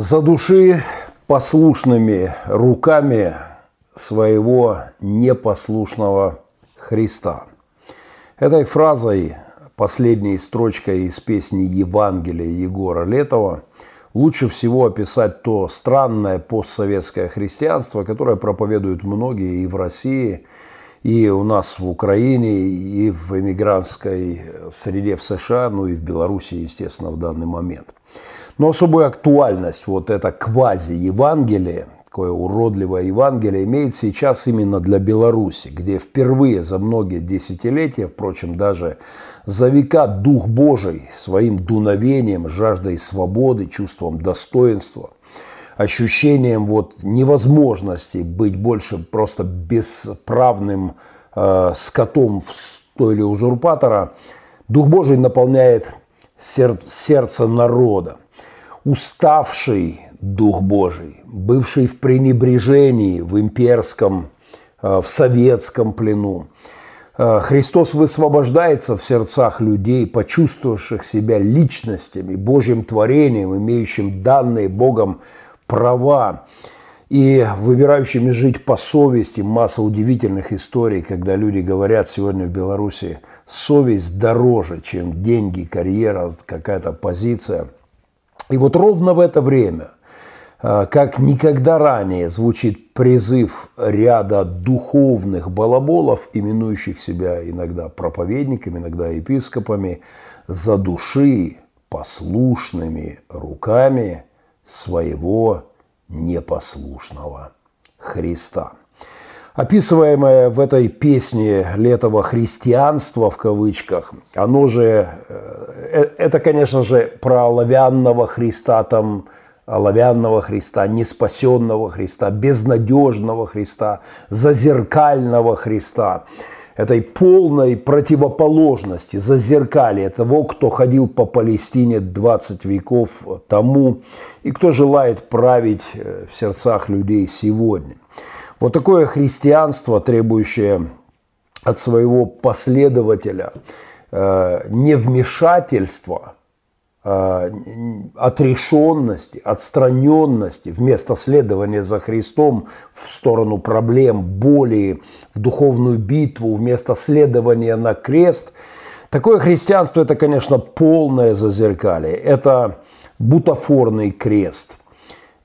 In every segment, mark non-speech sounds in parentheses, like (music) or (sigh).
За души послушными руками своего непослушного Христа. Этой фразой, последней строчкой из песни Евангелия Егора Летова, лучше всего описать то странное постсоветское христианство, которое проповедуют многие и в России, и у нас в Украине, и в эмигрантской среде в США, ну и в Беларуси, естественно, в данный момент. Но особую актуальность вот это квази-евангелие, такое уродливое Евангелие, имеет сейчас именно для Беларуси, где впервые за многие десятилетия, впрочем, даже за века Дух Божий своим дуновением, жаждой свободы, чувством достоинства, ощущением вот невозможности быть больше просто бесправным э, скотом в стойле узурпатора, Дух Божий наполняет сердце, сердце народа – уставший Дух Божий, бывший в пренебрежении в имперском, э, в советском плену. Э, Христос высвобождается в сердцах людей, почувствовавших себя личностями, Божьим творением, имеющим данные Богом права и выбирающими жить по совести. Масса удивительных историй, когда люди говорят сегодня в Беларуси, совесть дороже, чем деньги, карьера, какая-то позиция – и вот ровно в это время, а, как никогда ранее, звучит призыв ряда духовных балаболов, именующих себя иногда проповедниками, иногда епископами, за души послушными руками своего непослушного Христа. Описываемое в этой песне летого христианства в кавычках, оно же, э, э, это, конечно же, про оловянного Христа, там, оловянного Христа, неспасенного Христа, безнадежного Христа, зазеркального Христа, этой полной противоположности, зазеркалья того, кто ходил по Палестине 20 веков тому и кто желает править э, в сердцах людей сегодня – вот такое христианство, требующее от своего последователя э, невмешательства, э, отрешенности, отстраненности, вместо следования за Христом в сторону проблем, боли, в духовную битву, вместо следования на крест. Такое христианство – это, конечно, полное зазеркалье. Это бутафорный крест –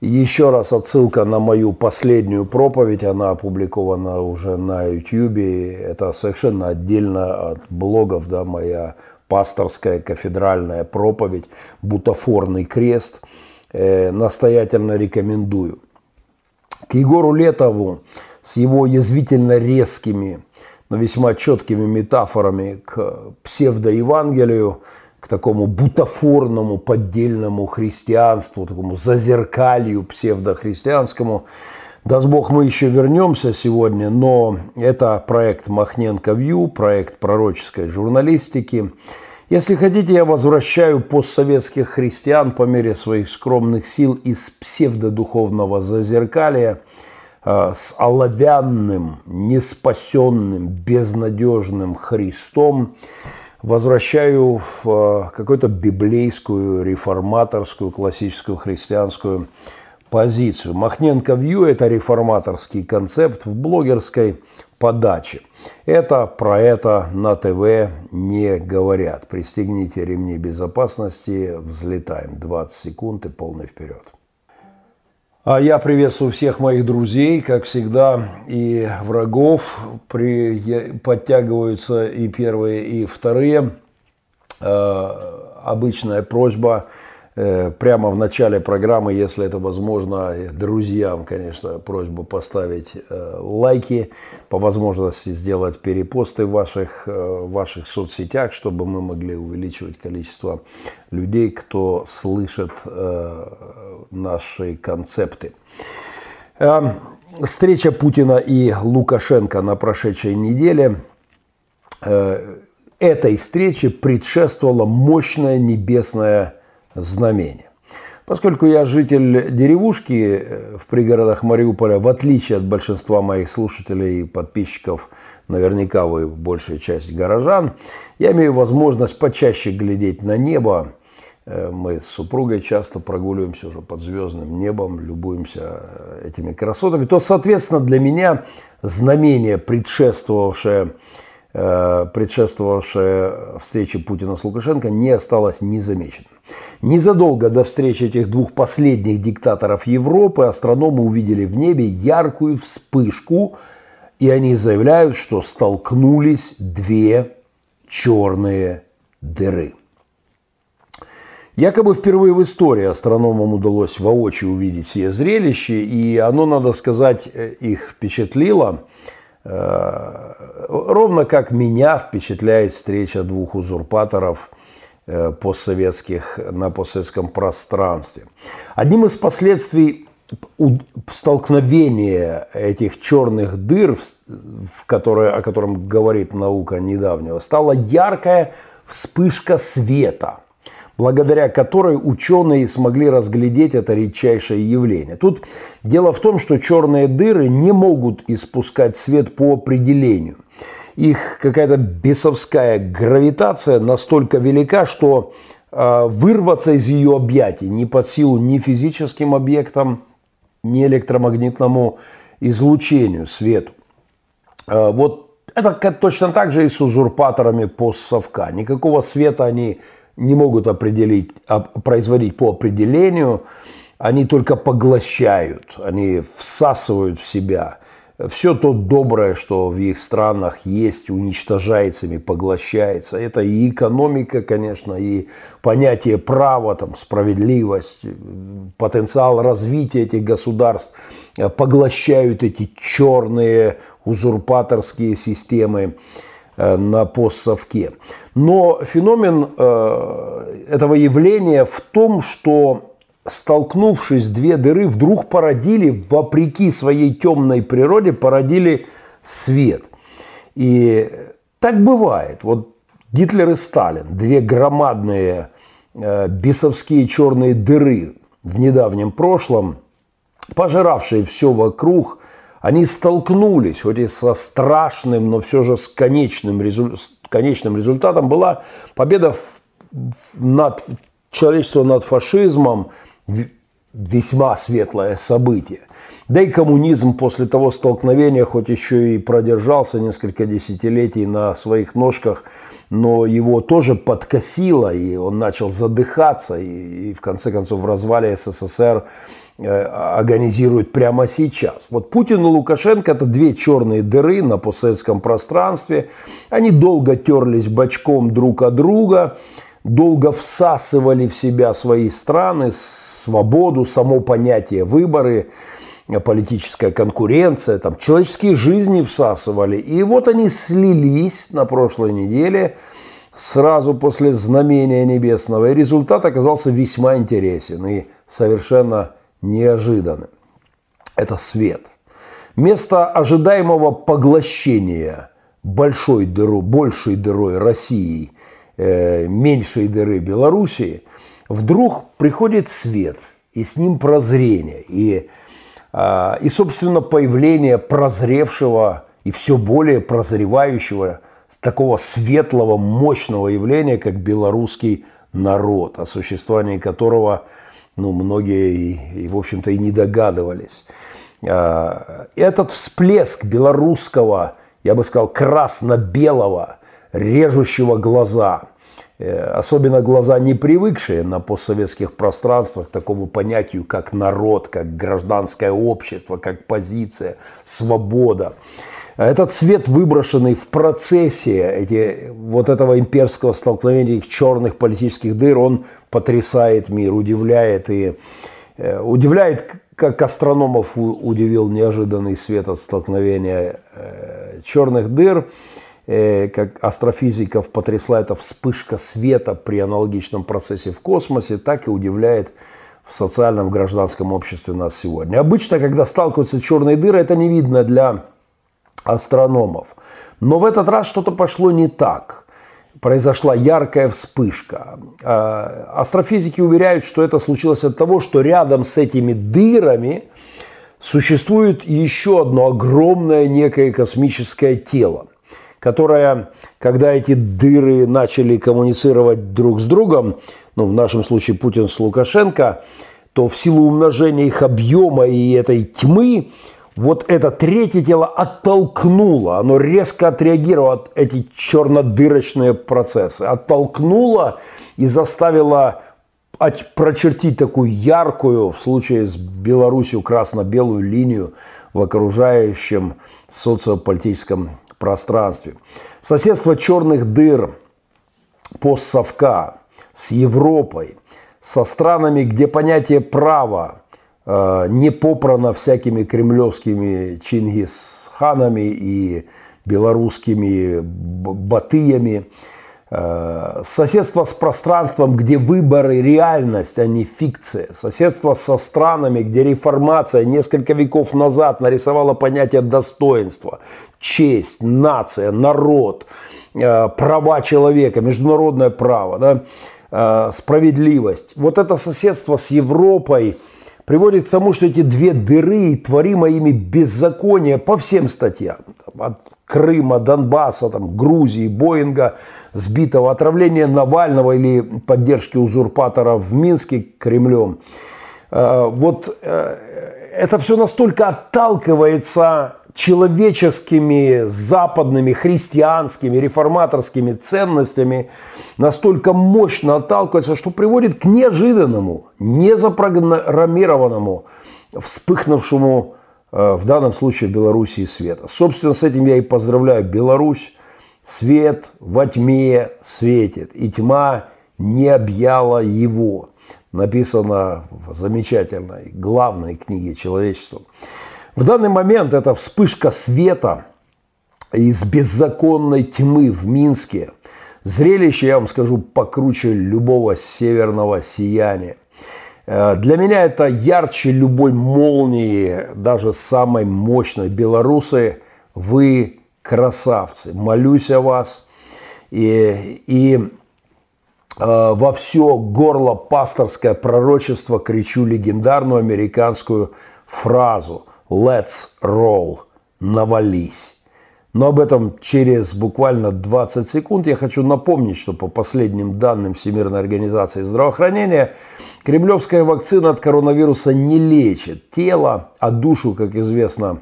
еще раз отсылка на мою последнюю проповедь, она опубликована уже на YouTube. Это совершенно отдельно от блогов, да, моя пасторская кафедральная проповедь «Бутафорный крест». Э, настоятельно рекомендую. К Егору Летову с его язвительно резкими, но весьма четкими метафорами к псевдоевангелию – к такому бутафорному поддельному христианству, такому зазеркалью псевдохристианскому. Даст Бог, мы еще вернемся сегодня, но это проект Махненко Вью, проект пророческой журналистики. Если хотите, я возвращаю постсоветских христиан по мере своих скромных сил из псевдодуховного зазеркалия э, с оловянным, неспасенным, безнадежным Христом, возвращаю в э, какую-то библейскую, реформаторскую, классическую христианскую позицию. Махненко Вью – это реформаторский концепт в блогерской подаче. Это про это на ТВ не говорят. Пристегните ремни безопасности, взлетаем. 20 секунд и полный вперед. А я приветствую всех моих друзей, как всегда, и врагов. При, подтягиваются и первые, и вторые. Э, обычная просьба прямо в начале программы, если это возможно, друзьям, конечно, просьба поставить э, лайки, по возможности сделать перепосты в ваших, э, ваших соцсетях, чтобы мы могли увеличивать количество людей, кто слышит наши концепты. Встреча Путина и Лукашенко на прошедшей неделе этой встрече предшествовала мощная небесная знамение. Поскольку я житель деревушки э, в пригородах Мариуполя, в отличие от большинства моих слушателей и подписчиков, наверняка вы большая часть горожан, я имею возможность почаще глядеть на небо, Э, мы с супругой часто прогуливаемся уже под звездным небом, любуемся э, этими красотами, то, соответственно, для меня знамение, предшествовавшее, предшествовавшее встрече Путина с Лукашенко, не осталось незамеченным. Незадолго до встречи этих двух последних диктаторов Европы астрономы увидели в небе яркую вспышку, и они заявляют, что столкнулись две черные дыры – Якобы впервые в истории астрономам удалось воочию увидеть сие зрелище, и оно, надо сказать, э, их впечатлило, э, ровно как меня впечатляет встреча двух узурпаторов постсоветских на постсоветском пространстве. Одним из последствий столкновения этих черных дыр, в которые, о котором говорит наука недавнего, стала яркая вспышка света – благодаря которой ученые смогли разглядеть это редчайшее явление. Тут дело в том, что черные дыры не могут испускать свет по определению. Их какая-то бесовская гравитация настолько велика, что э, вырваться из ее объятий не под силу ни физическим объектам, ни электромагнитному излучению, свету. Э, вот это точно так же и с узурпаторами постсовка. Никакого света они не могут определить, производить по определению, они только поглощают, они всасывают в себя все то доброе, что в их странах есть, уничтожается ими, поглощается. Это и экономика, конечно, и понятие права, там, справедливость, потенциал развития этих государств поглощают эти черные узурпаторские системы Э, на постсовке. Но феномен э, этого явления в том, что столкнувшись две дыры, вдруг породили, вопреки своей темной природе, породили свет. И так бывает. Вот Гитлер и Сталин, две громадные э, бесовские черные дыры в недавнем прошлом, пожиравшие все вокруг – они столкнулись, хоть и со страшным, но все же с конечным, резу... с конечным результатом, была победа над человечеством над фашизмом, весьма светлое событие. Да и коммунизм после того столкновения, хоть еще и продержался несколько десятилетий на своих ножках, но его тоже подкосило, и он начал задыхаться, и, и в конце концов в развале СССР Э, организируют прямо сейчас. Вот Путин и Лукашенко – это две черные дыры на постсоветском пространстве. Они долго терлись бочком друг от друга, долго всасывали в себя свои страны, свободу, само понятие выборы, политическая конкуренция, там, человеческие жизни всасывали. И вот они слились на прошлой неделе сразу после знамения небесного. И результат оказался весьма интересен и совершенно неожиданным. Это свет. Вместо ожидаемого поглощения большой дыру, большей дырой России, э, меньшей дыры Белоруссии, вдруг приходит свет, и с ним прозрение, и, э, и собственно, появление прозревшего и все более прозревающего такого светлого, мощного явления, как белорусский народ, о существовании которого – ну, многие, и, и в общем-то, и не догадывались. А, этот всплеск белорусского, я бы сказал, красно-белого, режущего глаза, особенно глаза, не привыкшие на постсоветских пространствах к такому понятию, как народ, как гражданское общество, как позиция, свобода – этот свет, выброшенный в процессе эти, вот этого имперского столкновения, этих черных политических дыр, он потрясает мир, удивляет и э, удивляет, как астрономов удивил неожиданный свет от столкновения э, черных дыр, э, как астрофизиков потрясла эта вспышка света при аналогичном процессе в космосе, так и удивляет в социальном гражданском обществе нас сегодня. Обычно, когда сталкиваются черные дыры, это не видно для астрономов. Но в этот раз что-то пошло не так. Произошла яркая вспышка. А, астрофизики уверяют, что это случилось от того, что рядом с этими дырами существует еще одно огромное некое космическое тело, которое, когда эти дыры начали коммуницировать друг с другом, ну, в нашем случае Путин с Лукашенко, то в силу умножения их объема и этой тьмы, вот это третье тело оттолкнуло, оно резко отреагировало эти чернодырочные процессы, оттолкнуло и заставило прочертить такую яркую, в случае с Беларусью, красно-белую линию в окружающем социополитическом пространстве. Соседство черных дыр постсовка с Европой, со странами, где понятие права э, не попрано всякими кремлевскими чингисханами и белорусскими батыями, э, соседство с пространством, где выборы – реальность, а не фикция. Соседство со странами, где реформация несколько веков назад нарисовала понятие достоинства, честь, нация, народ, э, права человека, международное право. Да? Э, справедливость. Вот это соседство с Европой приводит к тому, что эти две дыры, творимые ими беззаконие по всем статьям, от Крыма, Донбасса, там, Грузии, Боинга, сбитого отравления Навального или поддержки узурпатора в Минске Кремлем. Э, вот это все настолько отталкивается человеческими, западными, христианскими, реформаторскими ценностями настолько мощно отталкивается, что приводит к неожиданному, незапрограммированному, вспыхнувшему э, в данном случае в Белоруссии света. Собственно, с этим я и поздравляю Беларусь. Свет во тьме светит, и тьма не объяла его. Написано в замечательной, главной книге человечества. В данный момент это вспышка света из беззаконной тьмы в Минске. Зрелище, я вам скажу, покруче любого северного сияния. Э, для меня это ярче любой молнии, даже самой мощной. Белорусы, вы красавцы. Молюсь о вас. И, и э, во все горло пасторское пророчество кричу легендарную американскую фразу – Let's roll. Навались. Но об этом через буквально 20 секунд. Я хочу напомнить, что по последним данным Всемирной организации здравоохранения, кремлевская вакцина от коронавируса не лечит тело, а душу, как известно,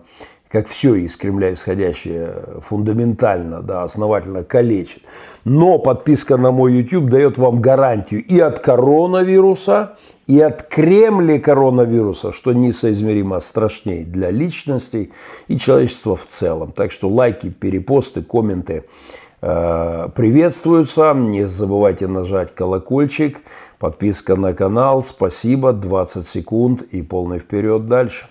как все из Кремля исходящее, фундаментально, да, основательно калечит. Но подписка на мой YouTube дает вам гарантию и от коронавируса, и от Кремля коронавируса, что несоизмеримо страшнее для личностей и человечества в целом. Так что лайки, перепосты, комменты э, приветствуются. Не забывайте нажать колокольчик, подписка на канал. Спасибо, 20 секунд и полный вперед дальше.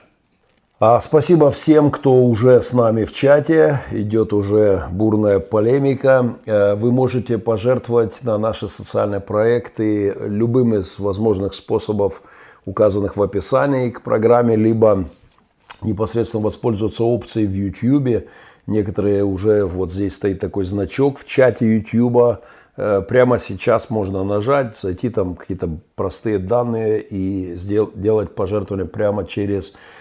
А спасибо всем, кто уже с нами в чате. Идет уже бурная полемика. Э, вы можете пожертвовать на наши социальные проекты любым из возможных способов, указанных в описании к программе, либо непосредственно воспользоваться опцией в YouTube. Некоторые уже, вот здесь стоит такой значок в чате YouTube. Э, прямо сейчас можно нажать, зайти там какие-то простые данные и сделать пожертвование прямо через YouTube.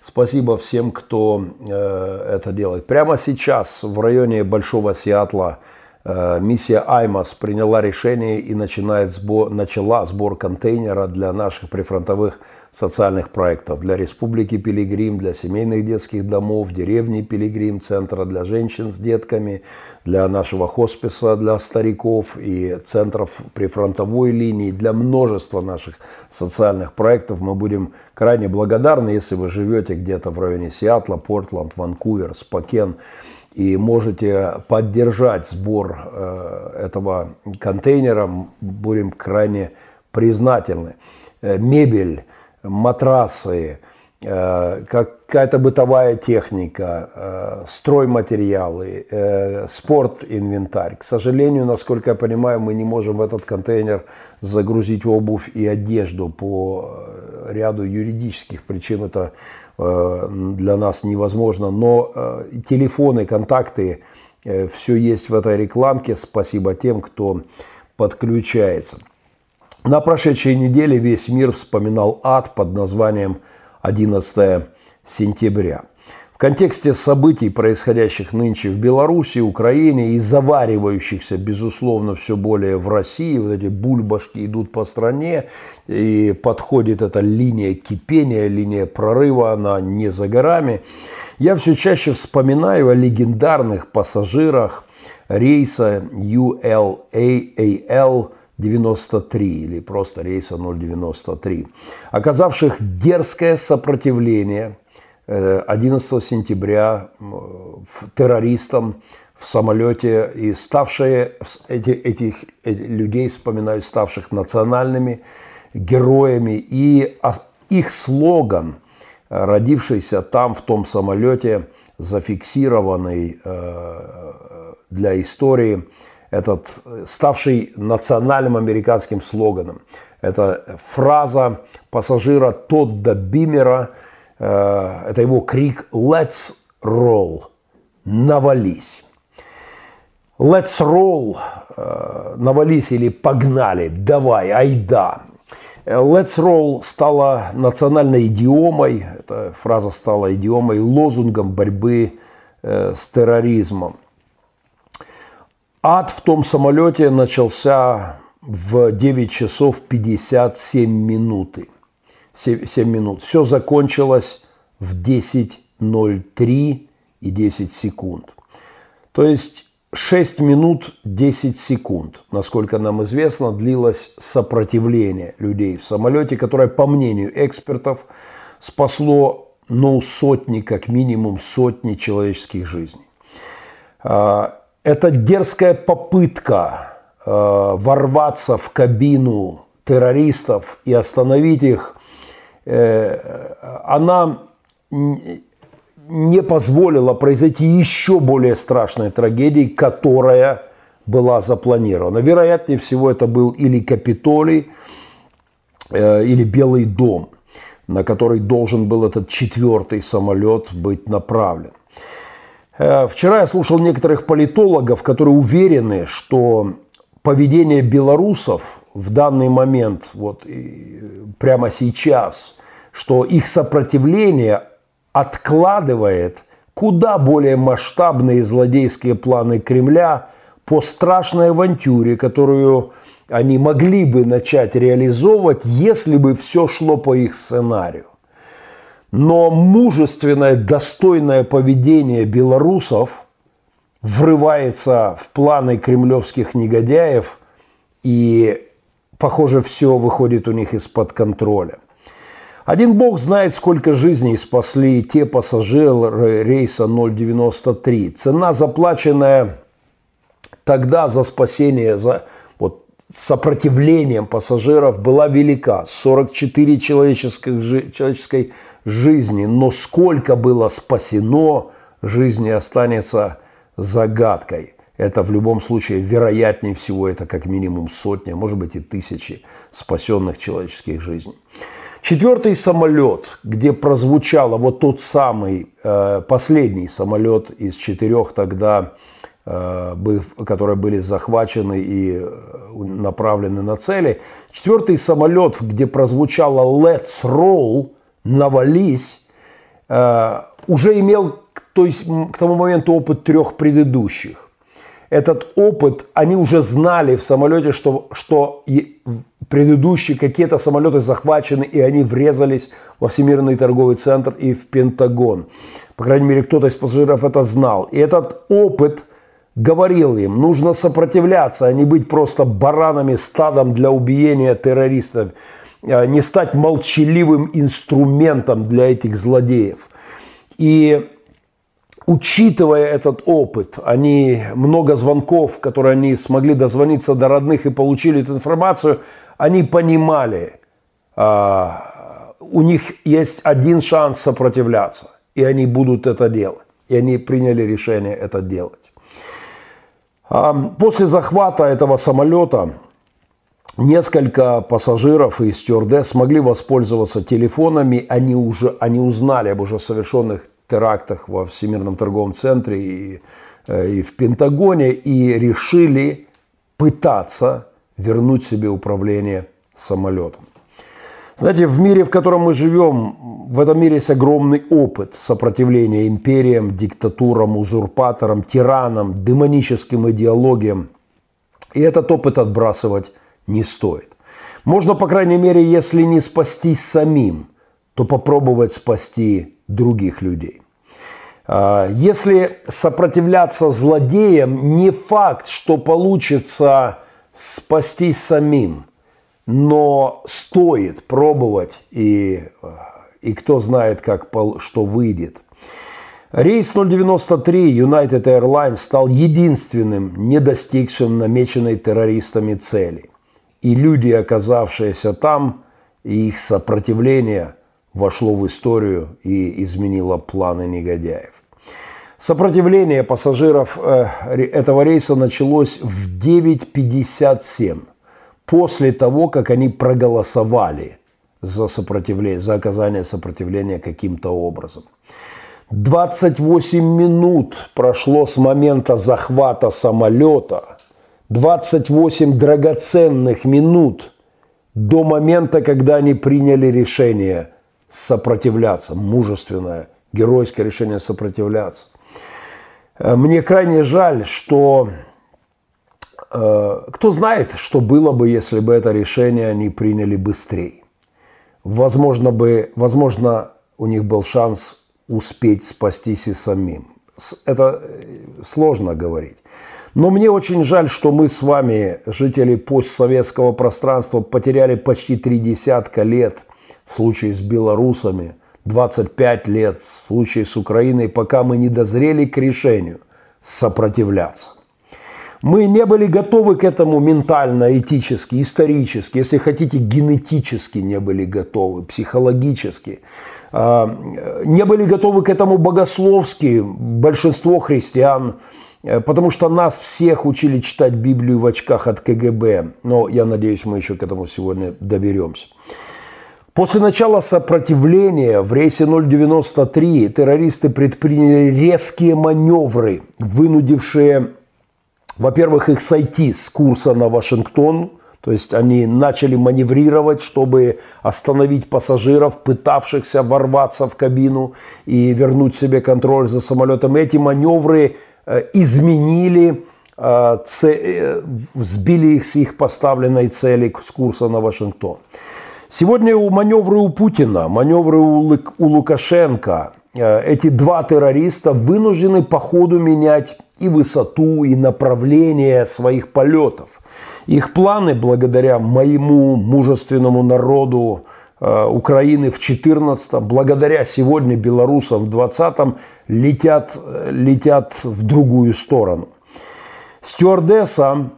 Спасибо всем, кто э, это делает. Прямо сейчас в районе Большого Сиатла э, миссия Аймас приняла решение и начинает сбор, начала сбор контейнера для наших прифронтовых социальных проектов для Республики Пилигрим, для семейных детских домов, деревни Пилигрим, центра для женщин с детками, для нашего хосписа для стариков и центров прифронтовой линии, для множества наших социальных проектов. Мы будем крайне благодарны, если вы живете где-то в районе Сиатла, Портленд, Ванкувер, Спокен и можете поддержать сбор э, этого контейнера, будем крайне признательны. Э, мебель, матрасы, э, какая-то бытовая техника, э, стройматериалы, э, спорт-инвентарь. К сожалению, насколько я понимаю, мы не можем в этот контейнер загрузить обувь и одежду по ряду юридических причин. Это для нас невозможно. Но телефоны, контакты, все есть в этой рекламке. Спасибо тем, кто подключается. На прошедшей неделе весь мир вспоминал ад под названием 11 сентября. В контексте событий, происходящих нынче в Беларуси, Украине и заваривающихся, безусловно, все более в России, вот эти бульбашки идут по стране, и подходит эта линия кипения, линия прорыва, она не за горами. Я все чаще вспоминаю о легендарных пассажирах рейса ULAAL 93 или просто рейса 093, оказавших дерзкое сопротивление – 11 э, сентября террористам в самолете и ставшие эти, этих, этих людей, вспоминаю, ставших национальными героями. И их слоган, э, родившийся там, в том самолете, зафиксированный э, для истории, этот ставший национальным американским слоганом. Это фраза пассажира Тодда Бимера – Э, это его крик «Let's roll!» «Навались!» «Let's roll!» э, «Навались» или «Погнали!» «Давай! Айда!» «Let's roll» стала национальной идиомой, эта фраза стала идиомой, лозунгом борьбы э, с терроризмом. Ад в том самолете начался в 9 часов 57 минуты. 7, 7 минут. Все закончилось в 10.03 и 10 секунд. То есть 6 минут 10 секунд, насколько нам известно, длилось сопротивление людей в самолете, которое, по мнению экспертов, спасло ну, сотни, как минимум сотни человеческих жизней. Это дерзкая попытка а, ворваться в кабину террористов и остановить их Э, она не позволила произойти еще более страшной трагедии, которая была запланирована. Вероятнее всего, это был или Капитолий, э, или Белый дом, на который должен был этот четвертый самолет быть направлен. Э, вчера я слушал некоторых политологов, которые уверены, что поведение белорусов в данный момент, вот прямо сейчас – что их сопротивление откладывает куда более масштабные злодейские планы Кремля по страшной авантюре, которую они могли бы начать реализовывать, если бы все шло по их сценарию. Но мужественное, достойное поведение белорусов врывается в планы кремлевских негодяев, и, похоже, все выходит у них из-под контроля. Один бог знает, сколько жизней спасли те пассажиры рейса 093. Цена, заплаченная тогда за спасение, за сопротивлением пассажиров была велика. 44 человеческой, человеческой жизни. Но сколько было спасено жизни останется загадкой. Это в любом случае вероятнее всего, это как минимум сотня, может быть и тысячи спасенных человеческих жизней. Четвертый самолет, где прозвучало вот тот самый э, последний самолет из четырех тогда, которые были захвачены и э, направлены на цели. Четвертый самолет, где прозвучало «Let's roll», «Навались», э, уже имел то есть, к тому моменту опыт трех предыдущих этот опыт, они уже знали в самолете, что, что предыдущие какие-то самолеты захвачены, и они врезались во Всемирный торговый центр и в Пентагон. По крайней мере, кто-то из пассажиров это знал. И этот опыт говорил им, нужно сопротивляться, а не быть просто баранами, стадом для убиения террористов, а не стать молчаливым инструментом для этих злодеев. И учитывая этот опыт, они много звонков, которые они смогли дозвониться до родных и получили эту информацию, они понимали, а, у них есть один шанс сопротивляться, и они будут это делать. И они приняли решение это делать. А, после захвата этого самолета несколько пассажиров и стюардесс смогли воспользоваться телефонами. Они уже они узнали об уже совершенных терактах во Всемирном торговом центре и, э, и в Пентагоне и решили пытаться вернуть себе управление самолетом. Знаете, в мире, в котором мы живем, в этом мире есть огромный опыт сопротивления империям, диктатурам, узурпаторам, тиранам, демоническим идеологиям. И этот опыт отбрасывать не стоит. Можно, по крайней мере, если не спастись самим, то попробовать спасти других людей. А, если сопротивляться злодеям, не факт, что получится спастись самим, но стоит пробовать, и, и кто знает, как, что выйдет. Рейс 093 United Airlines стал единственным, не достигшим намеченной террористами цели. И люди, оказавшиеся там, и их сопротивление вошло в историю и изменило планы негодяев. Сопротивление пассажиров э, этого рейса началось в 9.57, после того, как они проголосовали за, сопротивление, за оказание сопротивления каким-то образом. 28 минут прошло с момента захвата самолета, 28 драгоценных минут до момента, когда они приняли решение сопротивляться, мужественное, геройское решение сопротивляться. Э, мне крайне жаль, что кто знает, что было бы, если бы это решение они приняли быстрее. Возможно, бы, возможно, у них был шанс успеть спастись и самим. Это э, сложно говорить. Но мне очень жаль, что мы с вами, жители постсоветского пространства, потеряли почти три десятка лет в случае с белорусами – 25 лет в случае с Украиной, пока мы не дозрели к решению сопротивляться. Мы не были готовы к этому ментально, этически, исторически, если хотите, генетически не были готовы, психологически. А, не были готовы к этому богословски, большинство христиан, э, потому что нас всех учили читать Библию в очках от КГБ. Но я надеюсь, мы еще к этому сегодня доберемся. После начала сопротивления в рейсе 093 террористы предприняли резкие маневры, вынудившие, во-первых, их сойти с курса на Вашингтон, то есть они начали маневрировать, чтобы остановить пассажиров, пытавшихся ворваться в кабину и вернуть себе контроль за самолетом. Эти маневры э, изменили, э, э, сбили их с их поставленной цели с курса на Вашингтон. Сегодня у маневры у Путина, маневры у, Лукашенко, эти два террориста вынуждены по ходу менять и высоту, и направление своих полетов. Их планы, благодаря моему мужественному народу э, Украины в 14 благодаря сегодня белорусам в 20 летят, э, летят в другую сторону. Стюардесса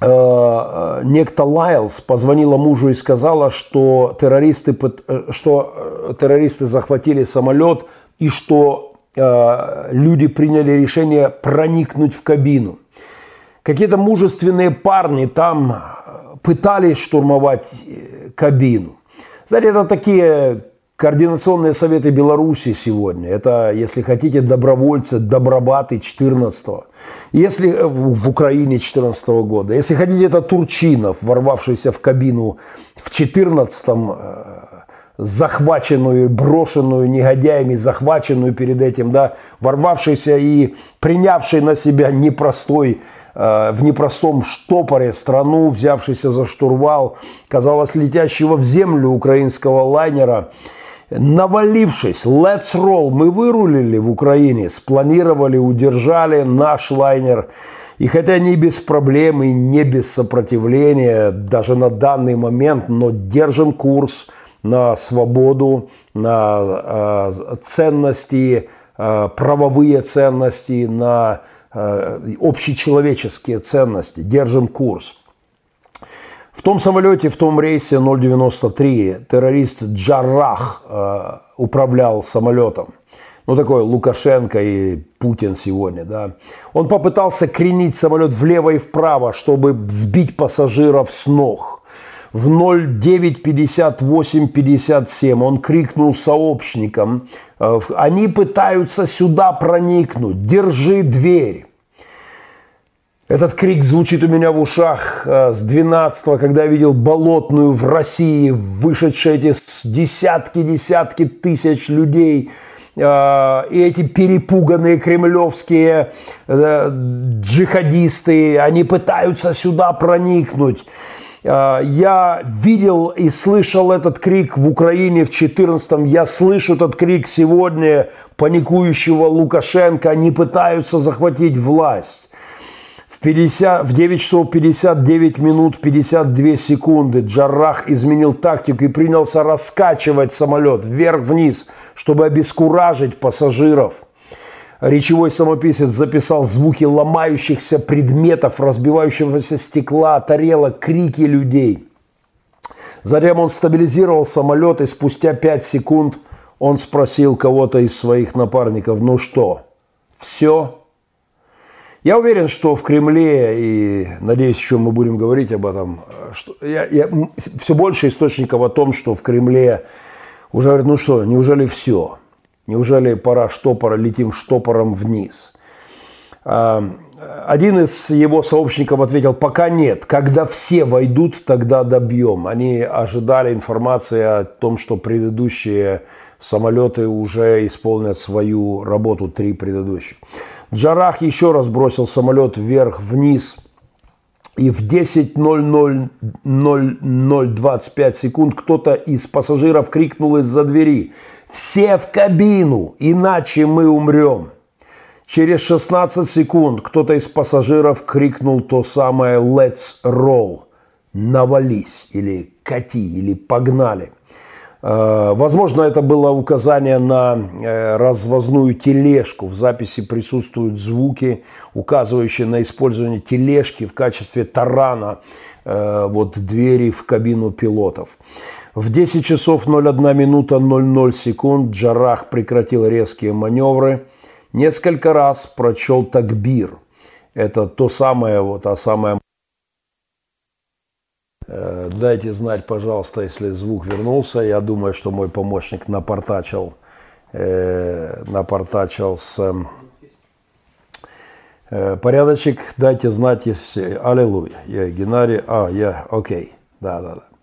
Э, э, некто Лайлс позвонила мужу и сказала, что террористы, э, что террористы захватили самолет и что люди приняли решение проникнуть в кабину. Какие-то мужественные парни там пытались штурмовать кабину. Знаете, это такие координационные советы Беларуси сегодня. Это, если хотите, добровольцы, добробаты 14 -го. Если э, в Украине 14 -го года, если хотите, это Турчинов, ворвавшийся в кабину в 14-м, э, захваченную, брошенную негодяями, захваченную перед этим, да, ворвавшийся и принявший на себя непростой э, в непростом штопоре страну, взявшийся за штурвал, казалось, летящего в землю украинского лайнера – навалившись, let's roll, мы вырулили в Украине, спланировали, удержали наш лайнер. И хотя не без проблем и не без сопротивления, даже на данный момент, но держим курс на свободу, на э, ценности, э, правовые ценности, на э, общечеловеческие ценности. Держим курс. В том самолете, в том рейсе 093 террорист Джаррах э, управлял самолетом. Ну, такой Лукашенко и Путин сегодня, да. Он попытался кренить самолет влево и вправо, чтобы сбить пассажиров с ног. В 09.58.57 он крикнул сообщникам, э, они пытаются сюда проникнуть, держи дверь. Этот крик звучит у меня в ушах э, с 12-го, когда я видел болотную в России, вышедшие эти десятки-десятки тысяч людей, э, и эти перепуганные кремлевские джихадисты, они пытаются сюда проникнуть. Я видел и слышал этот крик в Украине в 14-м. Я слышу этот крик сегодня паникующего Лукашенко. Они пытаются захватить власть. 50, в 9 часов 59 минут 52 секунды Джаррах изменил тактику и принялся раскачивать самолет вверх-вниз, чтобы обескуражить пассажиров. Речевой самописец записал звуки ломающихся предметов, разбивающегося стекла, тарелок, крики людей. Затем он стабилизировал самолет, и спустя 5 секунд он спросил кого-то из своих напарников, ну что, все? Я уверен, что в Кремле, и надеюсь, еще мы будем говорить об этом, что я, я, все больше источников о том, что в Кремле уже говорят, ну что, неужели все? Неужели пора штопора, летим штопором вниз? А, один из его сообщников ответил, пока нет. Когда все войдут, тогда добьем. Они ожидали информации о том, что предыдущие самолеты уже исполнят свою работу, три предыдущих. Джарах еще раз бросил самолет вверх-вниз. И в 10.00.0025 секунд кто-то из пассажиров крикнул из-за двери «Все в кабину, иначе мы умрем!» Через 16 секунд кто-то из пассажиров крикнул то самое «Let's roll!» «Навались!» или «Кати!» или «Погнали!» Э, возможно, это было указание на э, развозную тележку. В записи присутствуют звуки, указывающие на использование тележки в качестве тарана э, вот, двери в кабину пилотов. В 10 часов 01 минута 00 секунд Джарах прекратил резкие маневры. Несколько раз прочел такбир. Это то самое, вот, та самая Э, дайте знать, пожалуйста, если звук вернулся. Я думаю, что мой помощник напортачил, э, напортачил с э, порядочек. Дайте знать, если... Аллилуйя. Я Геннадий. А, я... Окей. Да, да, да. А, э,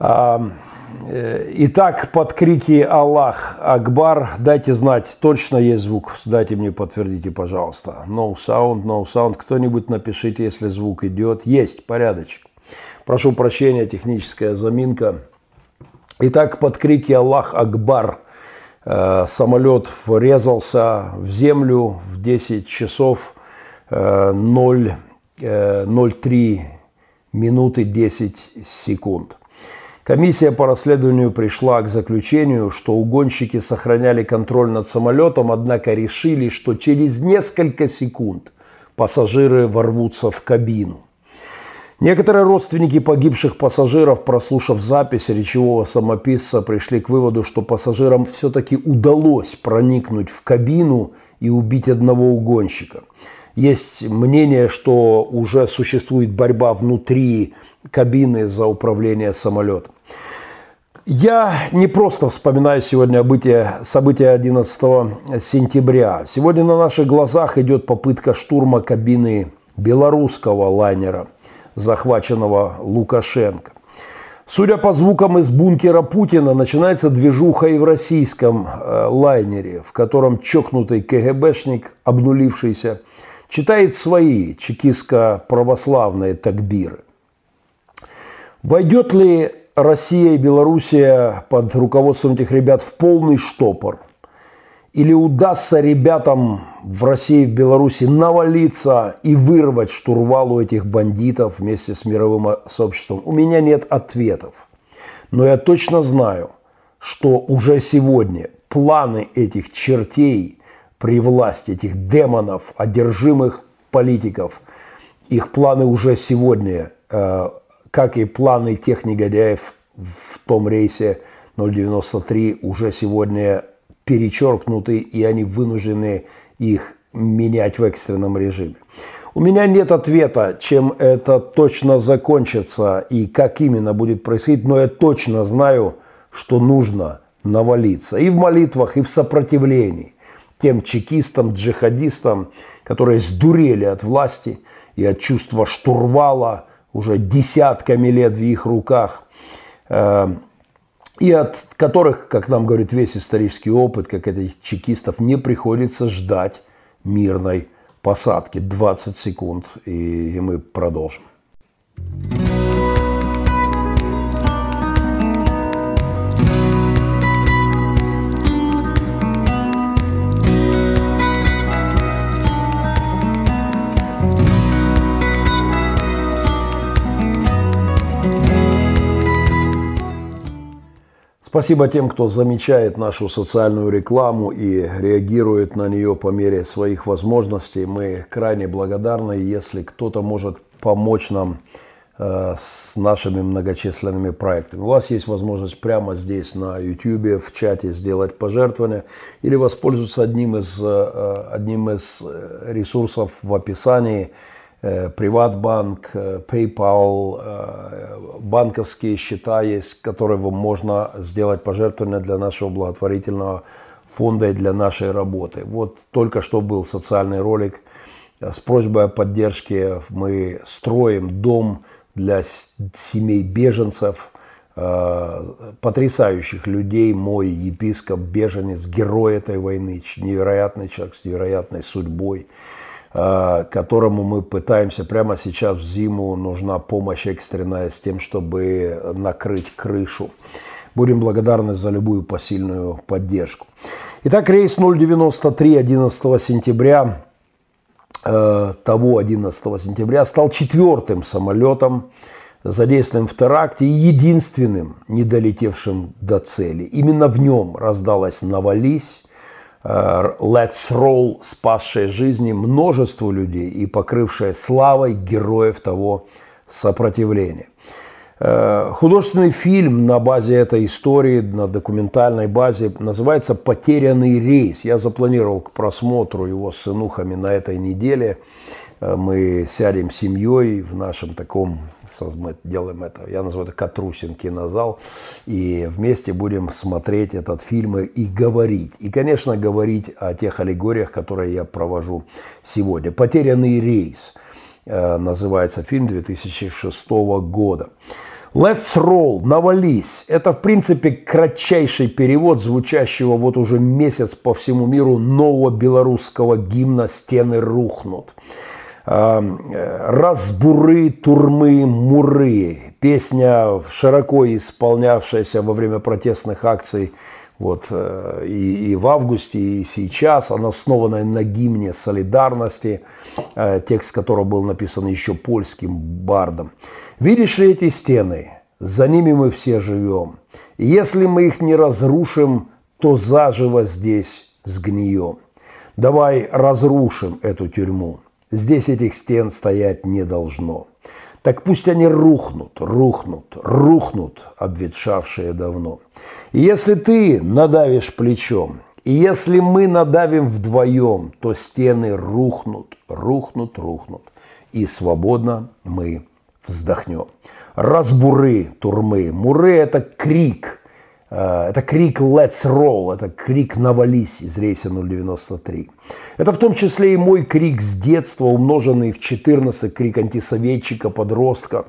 итак, под крики «Аллах Акбар» дайте знать, точно есть звук. Дайте мне подтвердите, пожалуйста. No sound, no sound. Кто-нибудь напишите, если звук идет. Есть, порядочек. Прошу прощения, техническая заминка. Итак, под крики «Аллах Акбар» э, самолет врезался в землю в 10 часов 0, э, 03 э, минуты 10 секунд. Комиссия по расследованию пришла к заключению, что угонщики сохраняли контроль над самолетом, однако решили, что через несколько секунд пассажиры ворвутся в кабину. Некоторые родственники погибших пассажиров, прослушав запись речевого самописца, пришли к выводу, что пассажирам все-таки удалось проникнуть в кабину и убить одного угонщика. Есть мнение, что уже существует борьба внутри кабины за управление самолетом. Я не просто вспоминаю сегодня события, события 11 сентября. Сегодня на наших глазах идет попытка штурма кабины белорусского лайнера – захваченного Лукашенко. Судя по звукам из бункера Путина, начинается движуха и в российском э, лайнере, в котором чокнутый КГБшник, обнулившийся, читает свои чекистско-православные такбиры. Войдет ли Россия и Белоруссия под руководством этих ребят в полный штопор – или удастся ребятам в России и в Беларуси навалиться и вырвать штурвал у этих бандитов вместе с мировым сообществом? У меня нет ответов. Но я точно знаю, что уже сегодня планы этих чертей при власти, этих демонов, одержимых политиков, их планы уже сегодня, э, как и планы тех негодяев в том рейсе 093, уже сегодня перечеркнуты, и они вынуждены их менять в экстренном режиме. У меня нет ответа, чем это точно закончится и как именно будет происходить, но я точно знаю, что нужно навалиться и в молитвах, и в сопротивлении тем чекистам, джихадистам которые сдурели от власти и от чувства штурвала уже десятками лет в их руках, э, и от которых, как нам говорит весь исторический опыт, как этих чекистов, не приходится ждать мирной посадки. 20 секунд, и мы продолжим. Спасибо тем, кто замечает нашу социальную рекламу и реагирует на нее по мере своих возможностей. Мы крайне благодарны, если кто-то может помочь нам э, с нашими многочисленными проектами. У вас есть возможность прямо здесь на YouTube в чате сделать пожертвование или воспользоваться одним из, э, одним из ресурсов в описании – Э, Приватбанк, э, PayPal, э, банковские счета есть, которым можно сделать пожертвования для нашего благотворительного фонда и для нашей работы. Вот только что был социальный ролик с просьбой о поддержке. Мы строим дом для семей беженцев, потрясающих людей. Мой епископ, беженец, герой этой войны, невероятный человек с невероятной судьбой. Э, которому мы пытаемся прямо сейчас в зиму, нужна помощь экстренная с тем, чтобы накрыть крышу. Будем благодарны за любую посильную поддержку. Итак, рейс 093 11 сентября, э, того 11 сентября, стал четвертым самолетом, задействованным в теракте и единственным, не долетевшим до цели. Именно в нем раздалась «Навались», Let's Roll, спасшая жизни множеству людей и покрывшая славой героев того сопротивления. Э, художественный фильм на базе этой истории, на документальной базе, называется «Потерянный рейс». Я запланировал к просмотру его с сынухами на этой неделе. Э, мы сядем семьей в нашем таком мы делаем это, я называю это Катрусин кинозал, и вместе будем смотреть этот фильм и говорить. И, конечно, говорить о тех аллегориях, которые я провожу сегодня. «Потерянный рейс» э, называется фильм 2006 года. Let's roll, навались. Это, в принципе, кратчайший перевод звучащего вот уже месяц по всему миру нового белорусского гимна «Стены рухнут». «Разбуры, турмы, муры». Песня, широко исполнявшаяся во время протестных акций вот, э, и, и в августе, и сейчас. Она основана на гимне солидарности, э, текст которого был написан еще польским бардом. «Видишь ли эти стены? За ними мы все живем. Если мы их не разрушим, то заживо здесь сгнием. Давай разрушим эту тюрьму. Здесь этих стен стоять не должно. Так пусть они рухнут, рухнут, рухнут, обветшавшие давно. И если ты надавишь плечом, и если мы надавим вдвоем, то стены рухнут, рухнут, рухнут, и свободно мы вздохнем. Разбуры турмы. Муры – это крик – это крик «Let's roll», это крик «Навались» из рейса 093. Это в том числе и мой крик с детства, умноженный в 14, крик антисоветчика, подростка,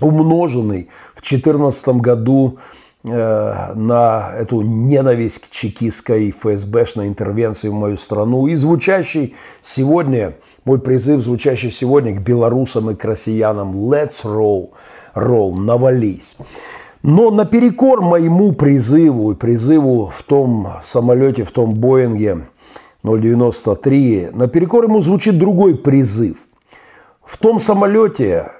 умноженный в 14 году э, на эту ненависть к чекистской ФСБшной интервенции в мою страну и звучащий сегодня, мой призыв звучащий сегодня к белорусам и к россиянам «Let's roll», roll, навались. Но наперекор моему призыву и призыву в том самолете, в том Боинге 093, наперекор ему звучит другой призыв. В том самолете,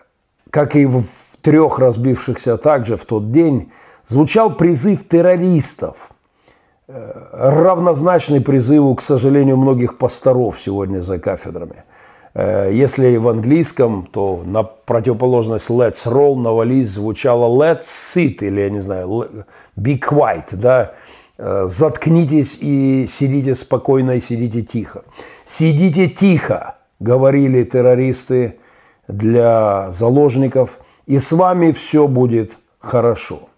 как и в трех разбившихся также в тот день, звучал призыв террористов, э, равнозначный призыву, к сожалению, многих пасторов сегодня за кафедрами – если в английском, то на противоположность let's roll навались звучало let's sit или, я не знаю, be quiet, да, э, заткнитесь и сидите спокойно и сидите тихо. Сидите тихо, говорили террористы для заложников, и с вами все будет хорошо.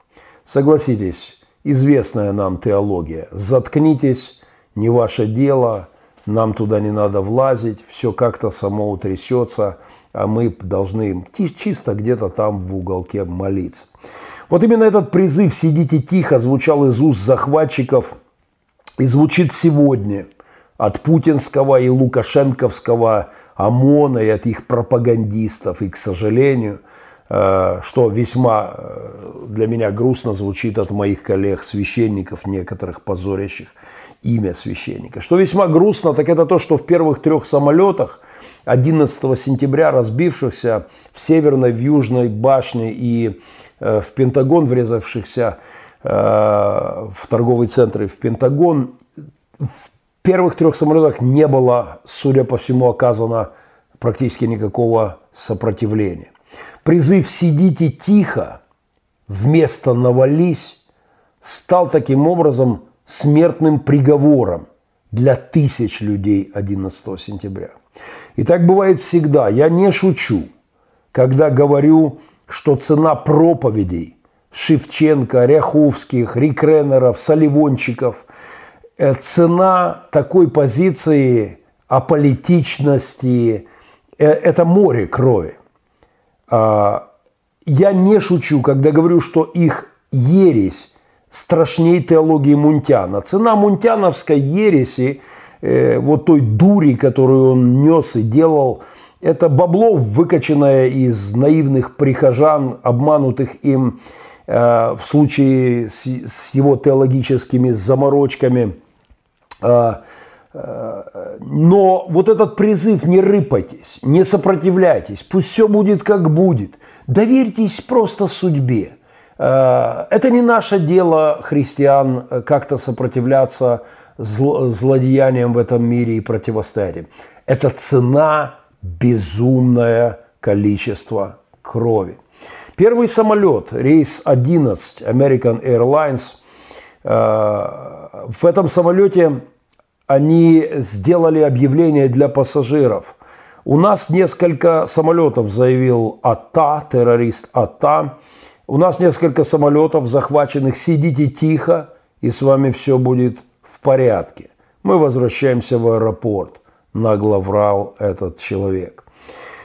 Согласитесь, известная нам теология. Заткнитесь, не ваше дело, нам туда не надо влазить, все как-то само утрясется, а мы должны чисто где-то там в уголке молиться. Вот именно этот призыв «сидите тихо» звучал из уст захватчиков и звучит сегодня от путинского и лукашенковского ОМОНа и от их пропагандистов. И, к сожалению, э, что весьма э, для меня грустно звучит от моих коллег, священников некоторых, позорящих имя священника. Что весьма грустно, так это то, что в первых трех самолетах 11 сентября разбившихся в северной, в южной башне и э, в Пентагон врезавшихся в торговый центр и в Пентагон, в первых трех самолетах не было, судя по всему, оказано практически никакого сопротивления. Призыв «сидите тихо» вместо «навались» стал таким образом смертным приговором для тысяч людей 11 сентября. И так бывает всегда. Я не шучу, когда говорю, что цена проповедей Шевченко, Ряховских, Рикренеров, Соливончиков – Э, цена такой позиции аполитичности э, – это море крови. А, я не шучу, когда говорю, что их ересь страшнее теологии Мунтяна. Цена мунтяновской ереси, э, вот той дури, которую он нес и делал, это бабло, выкачанное из наивных прихожан, обманутых им в случае с его теологическими заморочками – а, а, но вот этот призыв «не рыпайтесь», «не сопротивляйтесь», «пусть все будет как будет», доверьтесь просто судьбе. А, это не наше дело, христиан, как-то сопротивляться злодеяниям в этом мире и противостоять им. Это цена безумное количество крови. Первый самолет, рейс 11 American Airlines, в этом самолете они сделали объявление для пассажиров. У нас несколько самолетов, заявил АТА, террорист АТА. У нас несколько самолетов захваченных. Сидите тихо, и с вами все будет в порядке. Мы возвращаемся в аэропорт. Нагло врал этот человек.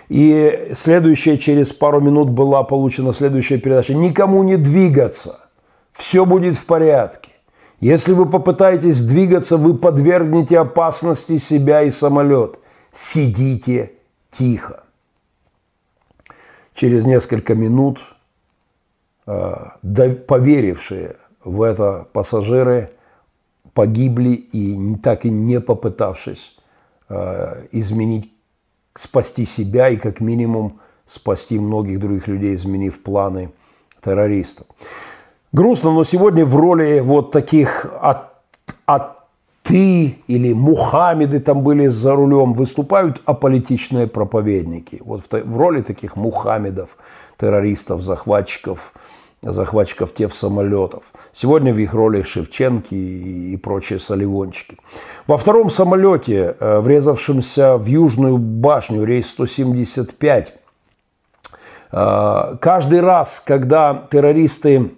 И следующая, через пару минут была получена следующая передача. Никому не двигаться. Все будет в порядке. Если вы попытаетесь двигаться, вы подвергнете опасности себя и самолет. Сидите тихо. Через несколько минут поверившие в это пассажиры погибли и так и не попытавшись э, изменить, спасти себя и как минимум спасти многих других людей, изменив планы террористов. Грустно, но сегодня в роли вот таких от ты или Мухаммеды там были за рулем, выступают аполитичные проповедники. Вот в, в роли таких Мухаммедов, террористов, захватчиков, захватчиков тех самолетов. Сегодня в их роли Шевченки и, прочие соливончики. Во втором самолете, э, врезавшемся в Южную башню, рейс 175, э, каждый раз, когда террористы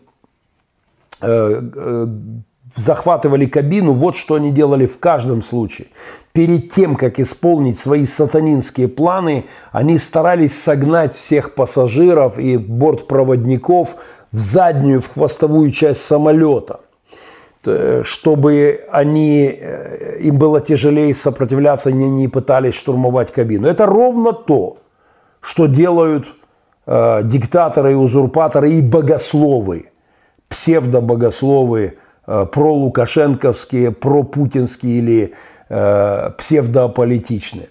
э, захватывали кабину, вот что они делали в каждом случае. Перед тем, как исполнить свои сатанинские планы, они старались согнать всех пассажиров и бортпроводников в заднюю, в хвостовую часть самолета, чтобы они, э, им было тяжелее сопротивляться, они не пытались штурмовать кабину. Это ровно то, что делают э, диктаторы, узурпаторы и богословы – псевдобогословы, э, пролукашенковские, пропутинские или э, псевдополитичные.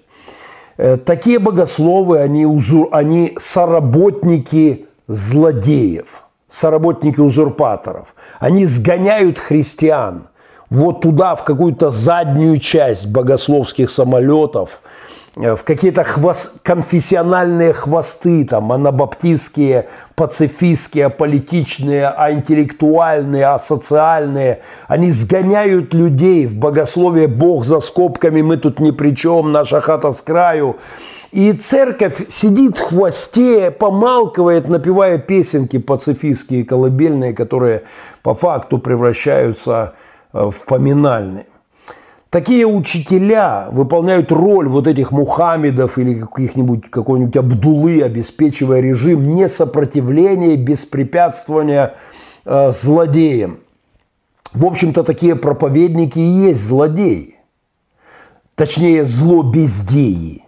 Э, такие богословы, они, узур, они соработники злодеев, соработники узурпаторов. Они сгоняют христиан вот туда, в какую-то заднюю часть богословских самолетов – Э, в какие-то хвост, конфессиональные хвосты, там, анабаптистские, пацифистские, аполитичные, аинтеллектуальные, асоциальные. Они сгоняют людей в богословие «Бог за скобками, мы тут ни при чем, наша хата с краю». И церковь сидит в хвосте, помалкивает, напевая песенки пацифистские, колыбельные, которые по факту превращаются э, в поминальные. Такие учителя выполняют роль вот этих Мухаммедов или каких-нибудь какой-нибудь Абдулы, обеспечивая режим несопротивления, беспрепятствования э, злодеям. В общем-то, такие проповедники и есть злодеи. Точнее, зло бездеи.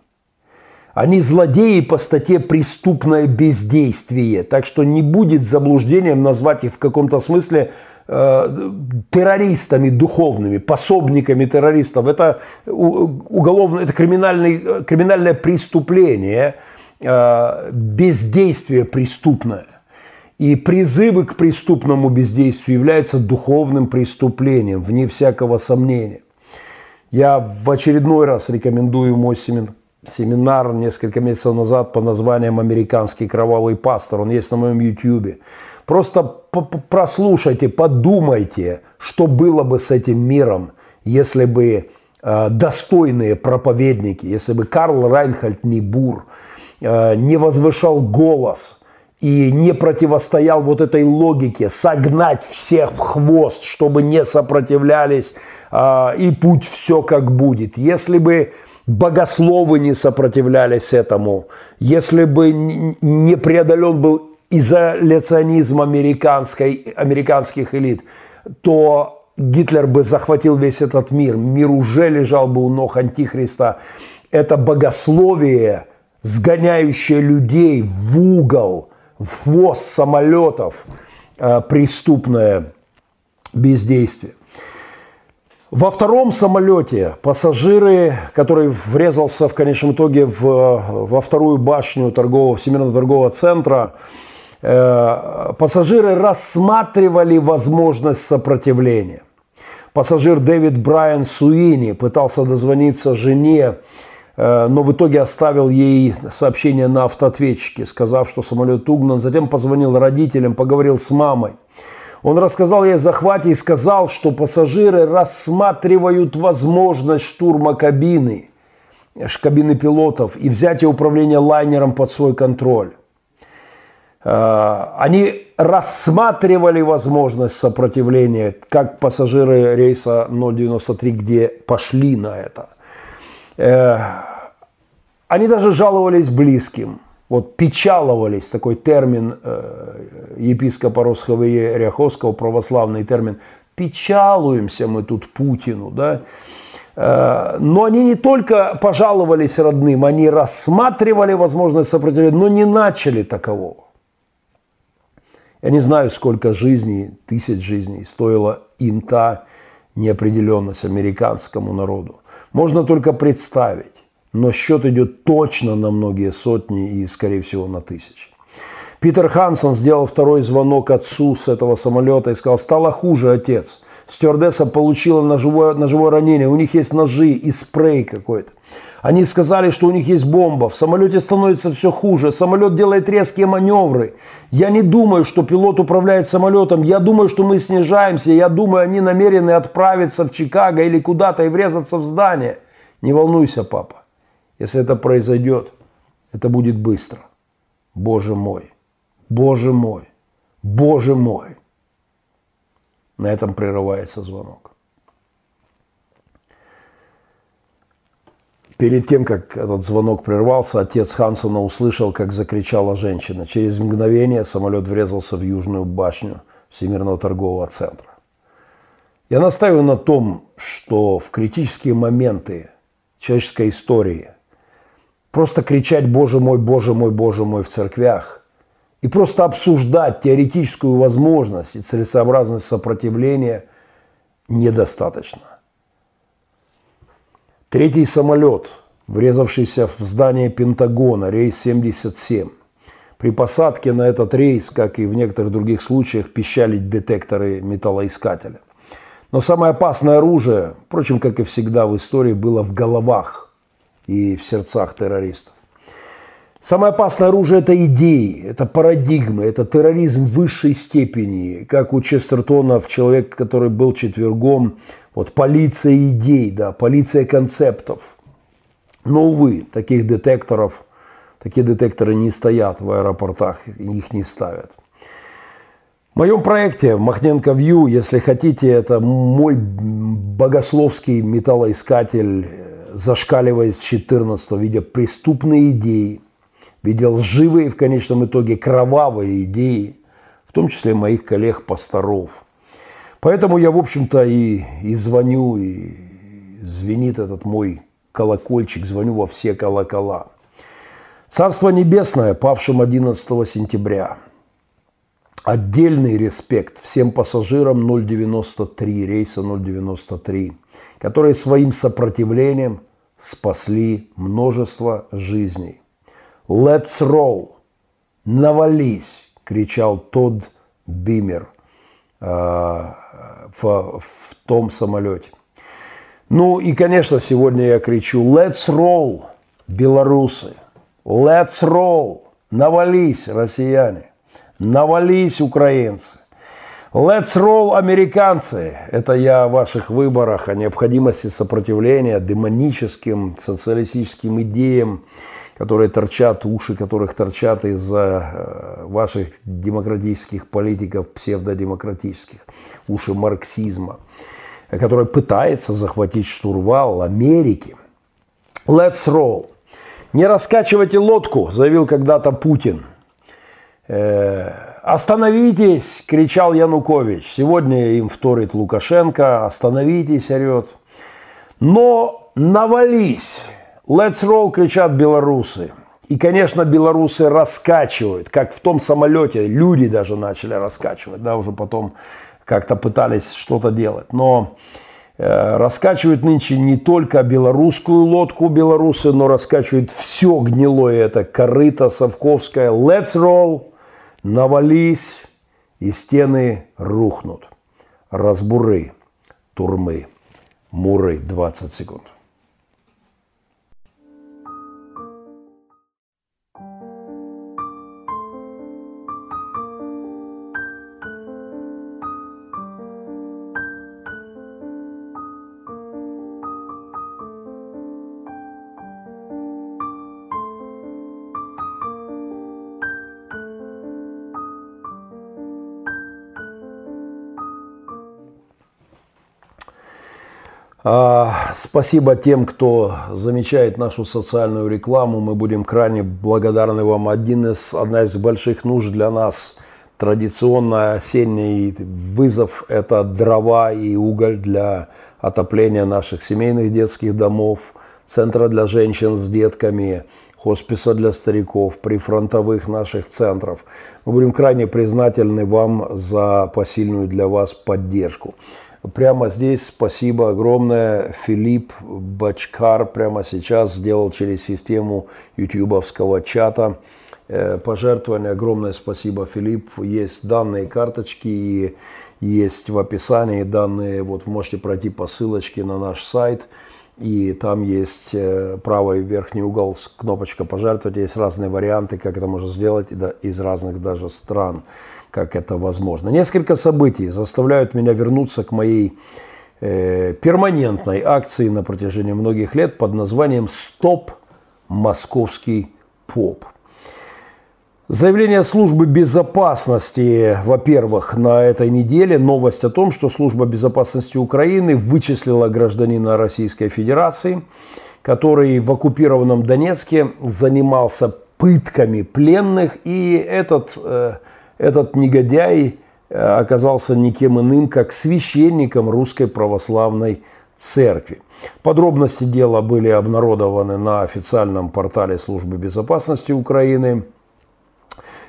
Они злодеи по статье «преступное бездействие». Так что не будет заблуждением назвать их в каком-то смысле Э, террористами духовными, пособниками террористов. Это уголовное, это криминальный, криминальное преступление, э, бездействие преступное. И призывы к преступному бездействию являются духовным преступлением, вне всякого сомнения. Я в очередной раз рекомендую мой семинар несколько месяцев назад по названием «Американский кровавый пастор». Он есть на моем YouTube. Просто прослушайте, подумайте, что было бы с этим миром, если бы э, достойные проповедники, если бы Карл Райнхальд Нибур э, не возвышал голос и не противостоял вот этой логике согнать всех в хвост, чтобы не сопротивлялись, э, и путь все как будет. Если бы богословы не сопротивлялись этому, если бы не преодолен был изоляционизм американской, американских элит, то Гитлер бы захватил весь этот мир. Мир уже лежал бы у ног Антихриста. Это богословие, сгоняющее людей в угол, в хвост самолетов, э, преступное бездействие. Во втором самолете пассажиры, который врезался в конечном итоге в, во вторую башню торгового, Всемирного торгового центра, Э, пассажиры рассматривали возможность сопротивления. Пассажир Дэвид Брайан Суини пытался дозвониться жене, э, но в итоге оставил ей сообщение на автоответчике, сказав, что самолет угнан. Затем позвонил родителям, поговорил с мамой. Он рассказал ей о захвате и сказал, что пассажиры рассматривают возможность штурма кабины, кабины пилотов и взятия управления лайнером под свой контроль. Э, они рассматривали возможность сопротивления, как пассажиры рейса 093, где пошли на это. Э, они даже жаловались близким. Вот печаловались, такой термин э, епископа Росховые Ряховского, православный термин. Печалуемся мы тут Путину, да. Но они не только пожаловались родным, они рассматривали возможность сопротивления, но не начали такового. Я не знаю, сколько жизней, тысяч жизней стоила им та неопределенность американскому народу. Можно только представить, но счет идет точно на многие сотни и, скорее всего, на тысячи. Питер Хансон сделал второй звонок отцу с этого самолета и сказал, стало хуже, отец. Стюардесса получила ножевое, ножевое ранение, у них есть ножи и спрей какой-то. Они сказали, что у них есть бомба. В самолете становится все хуже. Самолет делает резкие маневры. Я не думаю, что пилот управляет самолетом. Я думаю, что мы снижаемся. Я думаю, они намерены отправиться в Чикаго или куда-то и врезаться в здание. Не волнуйся, папа. Если это произойдет, это будет быстро. Боже мой. Боже мой. Боже мой. На этом прерывается звонок. Перед тем, как этот звонок прервался, отец Хансона услышал, как закричала женщина. Через мгновение самолет врезался в южную башню Всемирного торгового центра. Я настаиваю на том, что в критические моменты человеческой истории просто кричать «Боже мой, Боже мой, Боже мой» в церквях и просто обсуждать теоретическую возможность и целесообразность сопротивления недостаточно. Третий самолет, врезавшийся в здание Пентагона, рейс 77. При посадке на этот рейс, как и в некоторых других случаях, пищали детекторы металлоискателя. Но самое опасное оружие, впрочем, как и всегда в истории, было в головах и в сердцах террористов. Самое опасное оружие – это идеи, это парадигмы, это терроризм высшей степени, как у Честертона, человек, который был четвергом вот полиция идей, да, полиция концептов. Но, увы, таких детекторов, такие детекторы не стоят в аэропортах, их не ставят. В моем проекте Махненко Вью, если хотите, это мой богословский металлоискатель зашкаливает с 14 видя преступные идеи, видя лживые в конечном итоге кровавые идеи, в том числе моих коллег-пасторов. Поэтому я, в общем-то, и, и звоню, и звенит этот мой колокольчик, звоню во все колокола. Царство Небесное, павшим 11 сентября – Отдельный респект всем пассажирам 093, рейса 093, которые своим сопротивлением спасли множество жизней. «Let's roll!» «Навались!» – кричал Тодд Бимер э, в, в том самолете. Ну и, конечно, сегодня я кричу «Let's roll!» белорусы. «Let's roll!» Навались, россияне. Навались, украинцы. Let's roll, американцы! Это я о ваших выборах, о необходимости сопротивления демоническим социалистическим идеям, которые торчат, уши которых торчат из-за э, ваших демократических политиков, псевдодемократических, уши марксизма, который пытается захватить штурвал Америки. Let's roll. Не раскачивайте лодку, заявил когда-то Путин – «Остановитесь!» – кричал Янукович. Сегодня им вторит Лукашенко. «Остановитесь!» – орет. Но навались! «Let's roll!» – кричат белорусы. И, конечно, белорусы раскачивают, как в том самолете. Люди даже начали раскачивать, да, уже потом как-то пытались что-то делать. Но э, раскачивают нынче не только белорусскую лодку белорусы, но раскачивают все гнилое это корыто совковское. Let's roll! Навались, и стены рухнут. Разбуры, турмы, муры 20 секунд. Спасибо тем, кто замечает нашу социальную рекламу. Мы будем крайне благодарны вам. Один из, одна из больших нужд для нас традиционно осенний вызов – это дрова и уголь для отопления наших семейных детских домов, центра для женщин с детками, хосписа для стариков, прифронтовых наших центров. Мы будем крайне признательны вам за посильную для вас поддержку. Прямо здесь спасибо огромное. Филипп Бачкар прямо сейчас сделал через систему ютубовского чата э, пожертвование. Огромное спасибо, Филипп. Есть данные карточки и есть в описании данные. Вот можете пройти по ссылочке на наш сайт. И там есть э, правый верхний угол, кнопочка «Пожертвовать». Есть разные варианты, как это можно сделать из разных даже стран как это возможно. Несколько событий заставляют меня вернуться к моей э, перманентной акции на протяжении многих лет под названием «Стоп! Московский поп». Заявление службы безопасности, во-первых, на этой неделе новость о том, что служба безопасности Украины вычислила гражданина Российской Федерации, который в оккупированном Донецке занимался пытками пленных, и этот э, этот негодяй э, оказался никем иным, как священником Русской Православной Церкви. Подробности дела были обнародованы на официальном портале Службы безопасности Украины.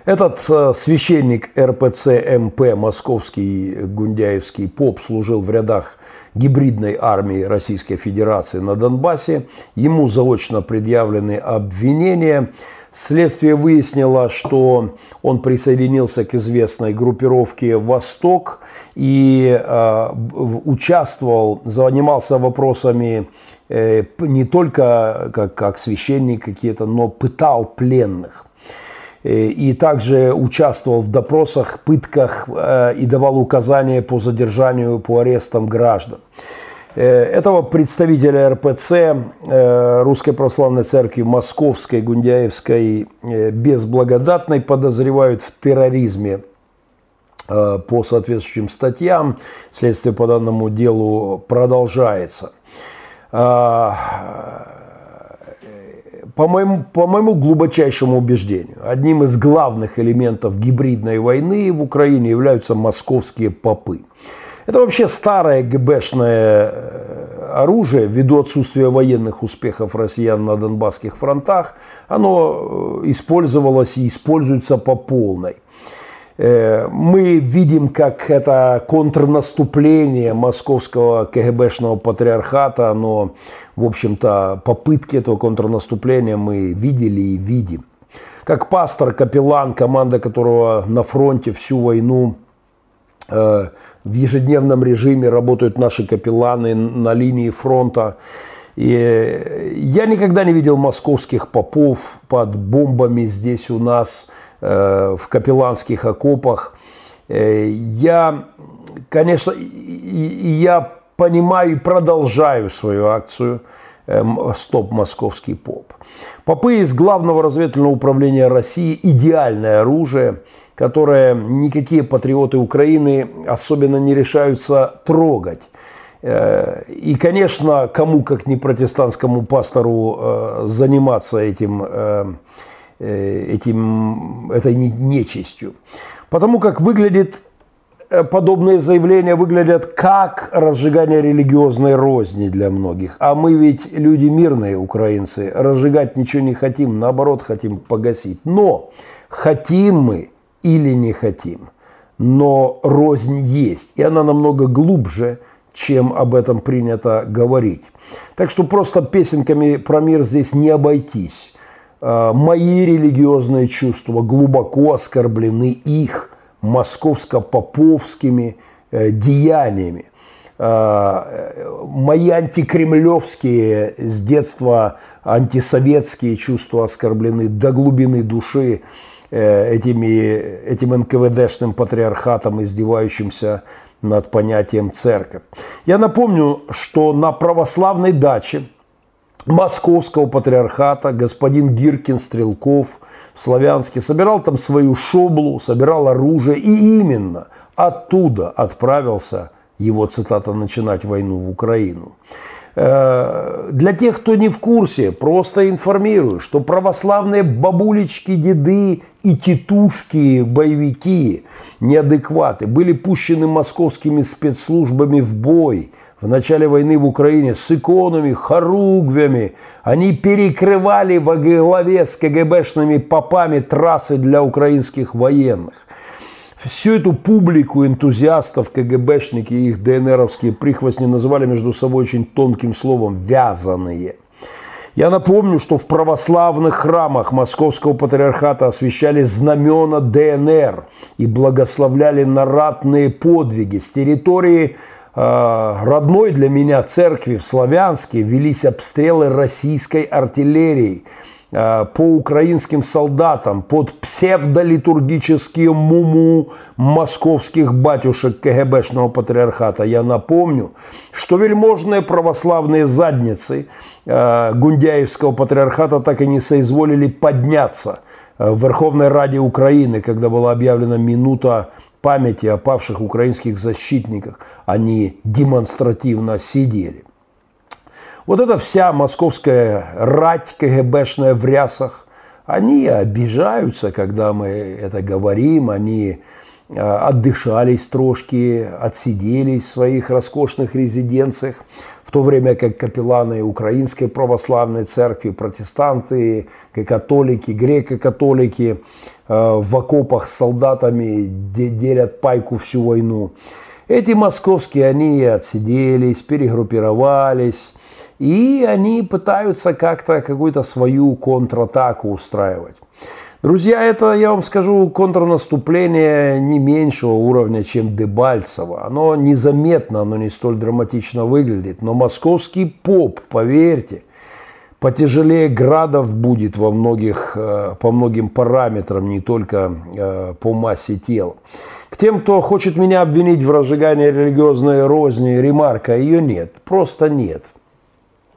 Этот э, священник РПЦ МП, московский гундяевский поп, служил в рядах гибридной армии Российской Федерации на Донбассе. Ему заочно предъявлены обвинения – Следствие выяснило, что он присоединился к известной группировке «Восток» и э, участвовал, занимался вопросами э, не только как, как священник какие-то, но пытал пленных э, и также участвовал в допросах, пытках и давал указания по задержанию, по арестам граждан. Э, этого представителя РПЦ э, Русской Православной Церкви Московской, Гундяевской, э, безблагодатной подозревают в терроризме по соответствующим статьям. Следствие по данному делу продолжается. По моему, по моему глубочайшему убеждению, одним из главных элементов гибридной войны в Украине являются московские попы. Это вообще старое ГБшное э, оружие, ввиду отсутствия военных успехов россиян на Донбасских фронтах, оно э, использовалось и используется по полной. Э, мы видим, как это контрнаступление московского КГБшного патриархата, оно, в общем-то, попытки этого контрнаступления мы видели и видим. Как пастор, капеллан, команда которого на фронте всю войну в ежедневном режиме работают наши капелланы на линии фронта. И я никогда не видел московских попов под бомбами здесь у нас – Э, в капелланских окопах. Э, я, конечно, я понимаю и продолжаю свою акцию эм, «Стоп московский поп». Попы из Главного разведывательного управления России – идеальное оружие, которое никакие патриоты Украины особенно не решаются трогать. Э, и, конечно, кому, как не протестантскому пастору, заниматься этим Э, этим, этой нечистью. Потому как выглядит э, подобные заявления выглядят как разжигание религиозной розни для многих. А мы ведь люди мирные, украинцы, разжигать ничего не хотим, наоборот, хотим погасить. Но хотим мы или не хотим, но рознь есть, и она намного глубже, чем об этом принято говорить. Так что просто песенками про мир здесь не обойтись. Э, мои религиозные чувства глубоко оскорблены их московско-поповскими э, деяниями. Э, мои антикремлевские с детства антисоветские чувства оскорблены до глубины души этими, этим НКВДшным патриархатом, издевающимся над понятием церковь. Я напомню, что на православной даче московского патриархата, господин Гиркин Стрелков в Славянске, собирал там свою шоблу, собирал оружие, и именно оттуда отправился его, цитата, «начинать войну в Украину». Э, для тех, кто не в курсе, просто информирую, что православные бабулечки, деды и тетушки, боевики, неадекваты были пущены московскими спецслужбами в бой – в начале войны в Украине с иконами, хоругвями. Они перекрывали во главе с КГБшными попами трассы для украинских военных. Всю эту публику энтузиастов, КГБшники и их ДНРовские прихвостни называли между собой очень тонким словом «вязаные». Я напомню, что в православных храмах Московского патриархата освещали знамена ДНР и благословляли наратные подвиги с территории Э, родной для меня церкви в Славянске велись обстрелы российской артиллерией э, по украинским солдатам под псевдолитургические муму московских батюшек КГБшного патриархата. Я напомню, что вельможные православные задницы э, Гундяевского патриархата так и не соизволили подняться в Верховной Раде Украины, когда была объявлена минута памяти о павших украинских защитниках они демонстративно сидели. Вот эта вся московская рать КГБшная в рясах, они обижаются, когда мы это говорим, они э, отдышались трошки, отсиделись в своих роскошных резиденциях, в то время как капелланы Украинской православной церкви, протестанты, католики, греко-католики Э, в окопах с солдатами делят пайку всю войну. Эти московские, они отсиделись, перегруппировались, и они пытаются как-то какую-то свою контратаку устраивать. Друзья, это, я вам скажу, контрнаступление не меньшего уровня, чем Дебальцево. Оно незаметно, оно не столь драматично выглядит. Но московский поп, поверьте – потяжелее градов будет во многих, э, по многим параметрам, не только э, по массе тела. К тем, кто хочет меня обвинить в разжигании религиозной розни, ремарка, ее нет, просто нет.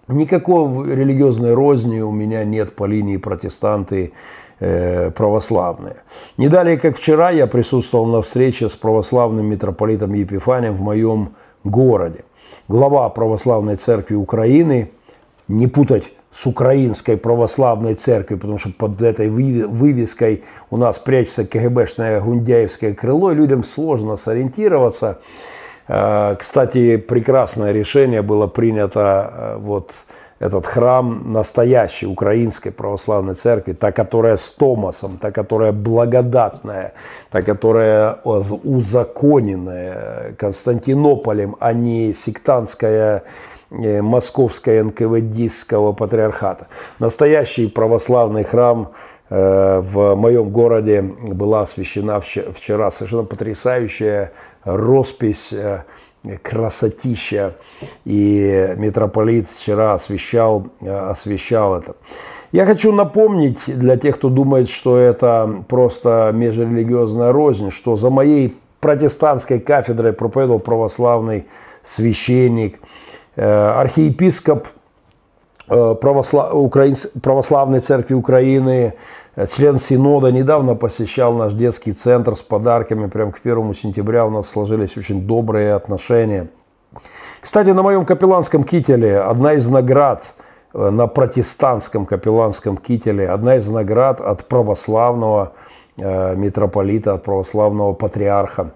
Никакой религиозной розни у меня нет по линии протестанты э, православные. Не далее, как вчера, я присутствовал на встрече с православным митрополитом Епифанием в моем городе. Глава православной церкви Украины, не путать с украинской православной церковью, потому что под этой вывеской у нас прячется КГБшное гундяевское крыло, и людям сложно сориентироваться. Э, кстати, прекрасное решение было принято э, вот этот храм настоящей украинской православной церкви, та, которая с Томасом, та, которая благодатная, та, которая узаконенная Константинополем, а не сектантская э, московская НКВДистского патриархата. Настоящий православный храм в моем городе была освящена вчера совершенно потрясающая роспись, э, красотища. И митрополит вчера освещал, э, освещал это. Я хочу напомнить для тех, кто думает, что это просто межрелигиозная рознь, что за моей протестантской кафедрой проповедовал православный священник, э, архиепископ православной церкви Украины Член Синода недавно посещал наш детский центр с подарками. Прям к первому сентября у нас сложились очень добрые отношения. Кстати, на моем капелланском кителе одна из наград, э, на протестантском капелланском кителе, одна из наград от православного э, митрополита, от православного патриарха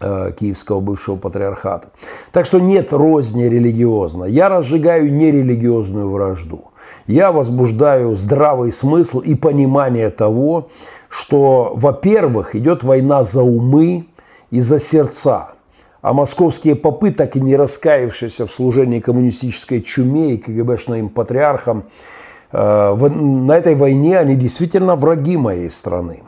э, Киевского бывшего патриархата. Так что нет розни религиозно. Я разжигаю нерелигиозную вражду я возбуждаю здравый смысл и понимание того, что, во-первых, идет война за умы и за сердца. А московские попы, так и не раскаявшиеся в служении коммунистической чуме и КГБшным патриархам, на этой войне они действительно враги моей страны.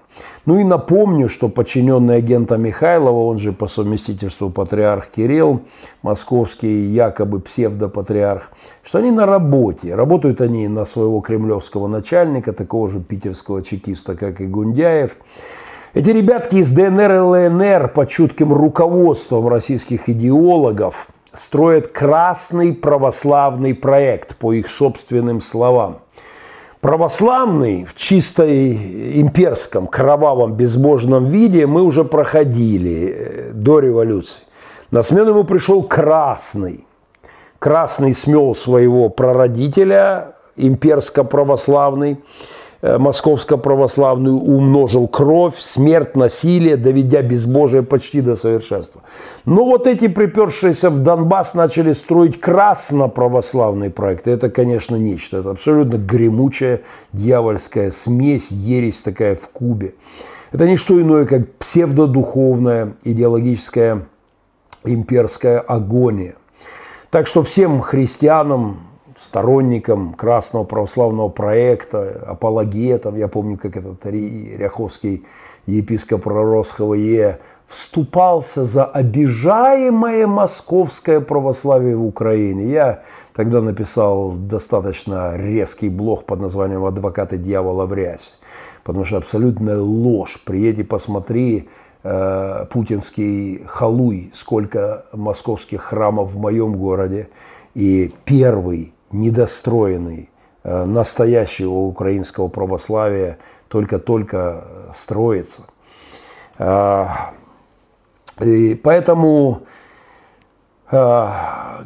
Ну и напомню, что подчиненный агента Михайлова, он же по совместительству патриарх Кирилл, московский якобы псевдопатриарх, что они на работе. Работают они на своего кремлевского начальника, такого же питерского чекиста, как и Гундяев. Эти ребятки из ДНР и ЛНР под чутким руководством российских идеологов строят красный православный проект, по их собственным словам – Православный в чистой имперском, кровавом, безбожном виде мы уже проходили э, до революции. На смену ему пришел красный. Красный смел своего прародителя, имперско-православный, московско-православную умножил кровь, смерть, насилие, доведя безбожие почти до совершенства. Но вот эти припершиеся в Донбасс начали строить красно-православный проект. Это, конечно, нечто. Это абсолютно гремучая дьявольская смесь, ересь такая в кубе. Это не что иное, как псевдодуховная идеологическая имперская агония. Так что всем христианам, сторонником красного православного проекта, апологетом, я помню, как этот Ряховский епископ Роросхова Е вступался за обижаемое московское православие в Украине. Я тогда написал достаточно резкий блог под названием «Адвокаты дьявола в рясе», потому что абсолютная ложь. Приедь и посмотри э, путинский халуй, сколько московских храмов в моем городе. И первый недостроенный, э, настоящего украинского православия только-только строится. А, и поэтому, э,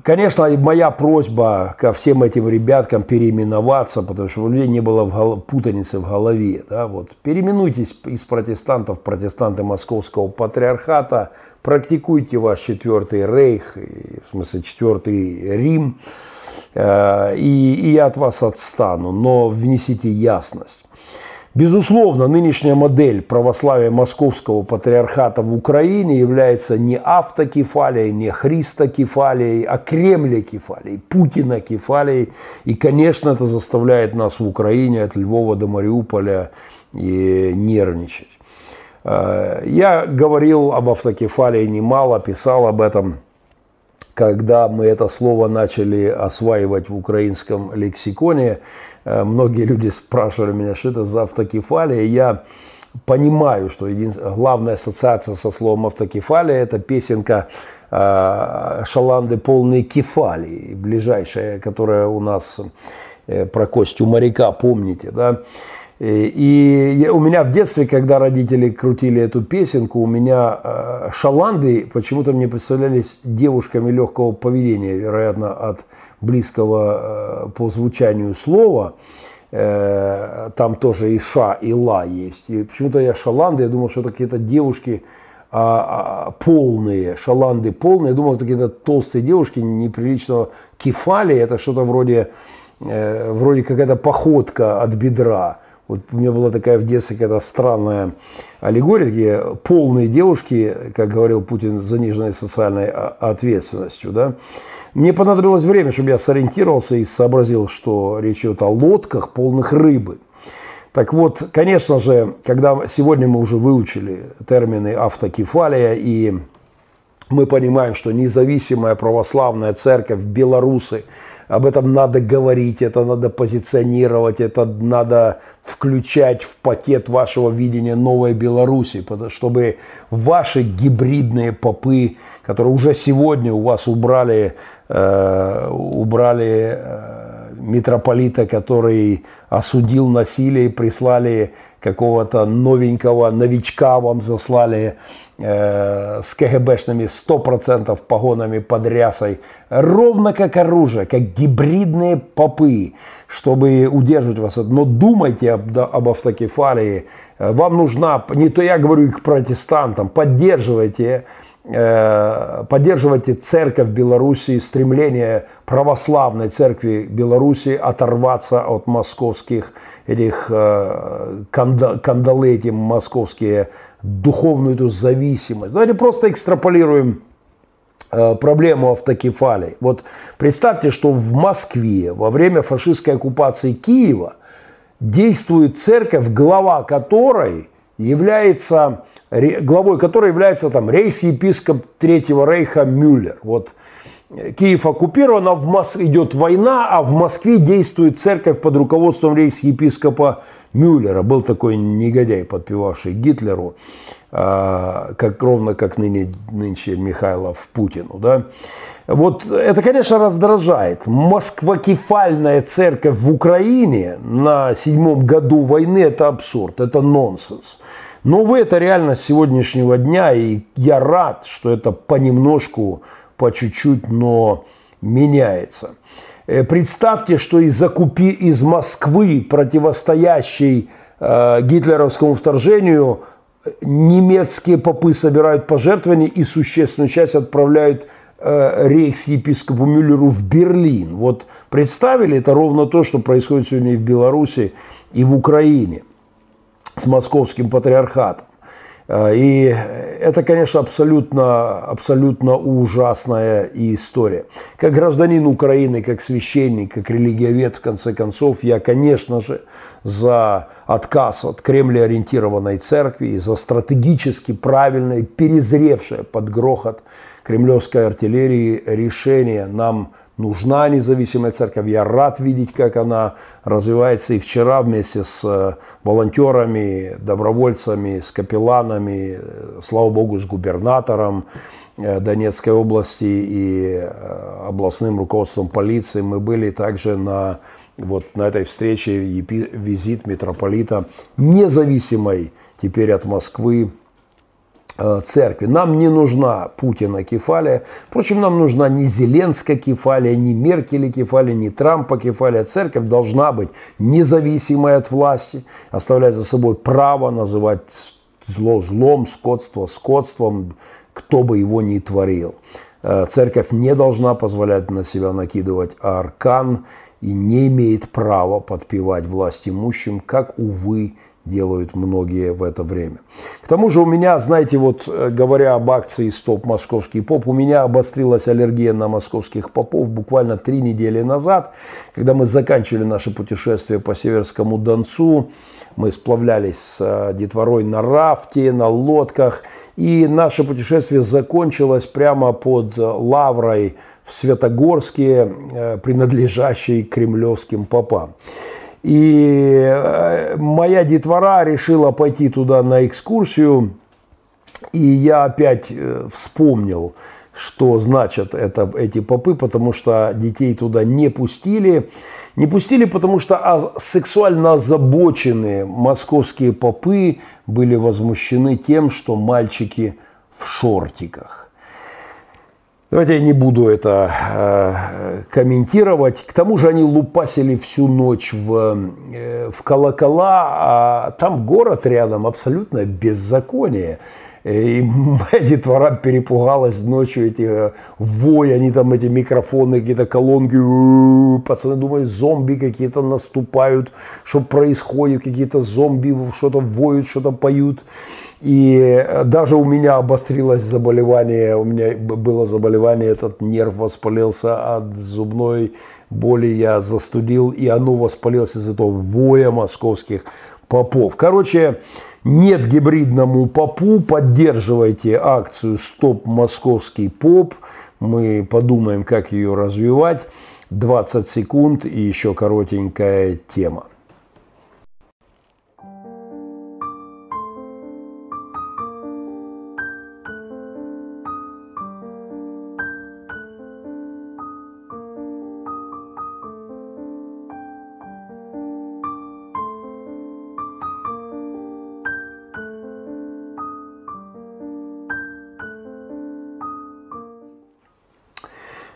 конечно, моя просьба ко всем этим ребяткам переименоваться, потому что у людей не было путаницы в голове. Да, вот. Переименуйтесь из протестантов протестанты Московского патриархата, практикуйте ваш четвертый рейх, в смысле четвертый Рим, Э, и, и я от вас отстану, но внесите ясность. Безусловно, нынешняя модель православия Московского патриархата в Украине является не автокефалией, не христокефалией, а кремлекефалией, путинокефалией. И, конечно, это заставляет нас в Украине от Львова до Мариуполя и нервничать. Э, я говорил об автокефалии немало, писал об этом – когда мы это слово начали осваивать в украинском лексиконе, э, многие люди спрашивали меня, что это за автокефалия. Я понимаю, что един... главная ассоциация со словом автокефалия – это песенка э, Шаланды «Полные кефалии», ближайшая, которая у нас э, про Костю моряка, помните, да? И у меня в детстве, когда родители крутили эту песенку, у меня э, шаланды почему-то мне представлялись девушками легкого поведения, вероятно, от близкого э, по звучанию слова. Э, там тоже и ша, и ла есть. И почему-то я шаланды, я думал, что это какие-то девушки а, а, полные, шаланды полные. Я думал, это какие-то толстые девушки неприличного кефали. Это что-то вроде, вроде какая-то походка от бедра. Вот у меня была такая в детстве какая-то странная аллегория, где полные девушки, как говорил Путин, с заниженной социальной ответственностью. Да? Мне понадобилось время, чтобы я сориентировался и сообразил, что речь идет о лодках, полных рыбы. Так вот, конечно же, когда сегодня мы уже выучили термины автокефалия, и мы понимаем, что независимая православная церковь Беларуси – об этом надо говорить, это надо позиционировать, это надо включать в пакет вашего видения новой Беларуси, чтобы ваши гибридные попы, которые уже сегодня у вас убрали, э, убрали э, митрополита, который осудил насилие, прислали какого-то новенького новичка вам заслали э, с КГБшными 100% погонами под рясой, ровно как оружие, как гибридные попы, чтобы удерживать вас. Но думайте об, об автокефалии. Вам нужна, не то я говорю и к протестантам, поддерживайте Э, поддерживайте церковь Белоруссии, стремление православной церкви Беларуси оторваться от московских этих э, кандалы, эти московские, духовную эту зависимость. Давайте просто экстраполируем э, проблему автокефалии. Вот представьте, что в Москве во время фашистской оккупации Киева действует церковь, глава которой – является, главой которой является там рейс-епископ Третьего Рейха Мюллер. Вот э, Киев оккупирован, а в Мос... идет война, а в Москве действует церковь под руководством рейс-епископа Мюллера. Был такой негодяй, подпевавший Гитлеру, как, ровно как ныне, нынче Михайлов Путину. Да? Вот это, конечно, раздражает. Москвакефальная церковь в Украине на седьмом году войны – это абсурд, это нонсенс. Но в это реальность сегодняшнего дня, и я рад, что это понемножку, по чуть-чуть, но меняется. Э, представьте, что из, окупи, из Москвы, противостоящей э, гитлеровскому вторжению, немецкие попы собирают пожертвования и существенную часть отправляют Э, рейхс-епископу Мюллеру в Берлин. Вот представили, это ровно то, что происходит сегодня и в Беларуси, и в Украине с московским патриархатом. Э, и это, конечно, абсолютно, абсолютно ужасная история. Как гражданин Украины, как священник, как религиовед, в конце концов, я, конечно же, за отказ от Кремля-ориентированной церкви, за стратегически правильное, перезревшее под грохот кремлевской артиллерии решение. Нам нужна независимая церковь. Я рад видеть, как она развивается. И вчера вместе с э, волонтерами, добровольцами, с капелланами, э, слава богу, с губернатором э, Донецкой области и областным руководством полиции мы были также на вот на этой встрече визит митрополита независимой теперь от Москвы Э, церкви. Нам не нужна Путина кефалия. Впрочем, нам нужна не Зеленская кефалия, не Меркель кефалия, не Трампа кефалия. Церковь должна быть независимой от власти, оставлять за собой право называть зло злом, скотство скотством, кто бы его ни творил. Э, церковь не должна позволять на себя накидывать аркан и не имеет права подпевать власть имущим, как, увы, делают многие в это время. К тому же у меня, знаете, вот э, говоря об акции «Стоп московский поп», у меня обострилась аллергия на московских попов буквально три недели назад, когда мы заканчивали наше путешествие по Северскому Донцу. Мы сплавлялись с э, детворой на рафте, на лодках, и наше путешествие закончилось прямо под лаврой в Светогорске, э, принадлежащей кремлевским попам. И э, моя детвора решила пойти туда на экскурсию. И я опять э, вспомнил, что значат это, эти попы, потому что детей туда не пустили. Не пустили, потому что а, сексуально озабоченные московские попы были возмущены тем, что мальчики в шортиках. Давайте я не буду это э, комментировать. К тому же они лупасили всю ночь в, э, в колокола, а там город рядом, абсолютно беззаконие. И (laughs) моя детвора перепугалась ночью, эти э, вой, они там эти микрофоны, какие-то колонки, пацаны думают, зомби какие-то наступают, что происходит, какие-то зомби что-то воют, что-то поют. И э, даже у меня обострилось заболевание, у меня было заболевание, этот нерв воспалился от зубной боли, я застудил, и оно воспалилось из этого воя московских попов. Короче, нет гибридному попу, поддерживайте акцию «Стоп московский поп». Мы подумаем, как ее развивать. 20 секунд и еще коротенькая тема.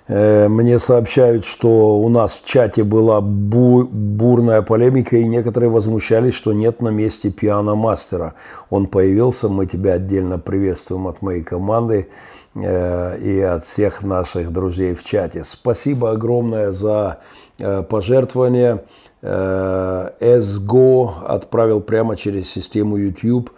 Мне сообщают, что у нас в чате была бу бурная полемика, и некоторые возмущались, что нет на месте пианомастера. Он появился, мы тебя отдельно приветствуем от моей команды э, и от всех наших друзей в чате. Спасибо огромное за э, пожертвование. SGO отправил прямо через систему YouTube.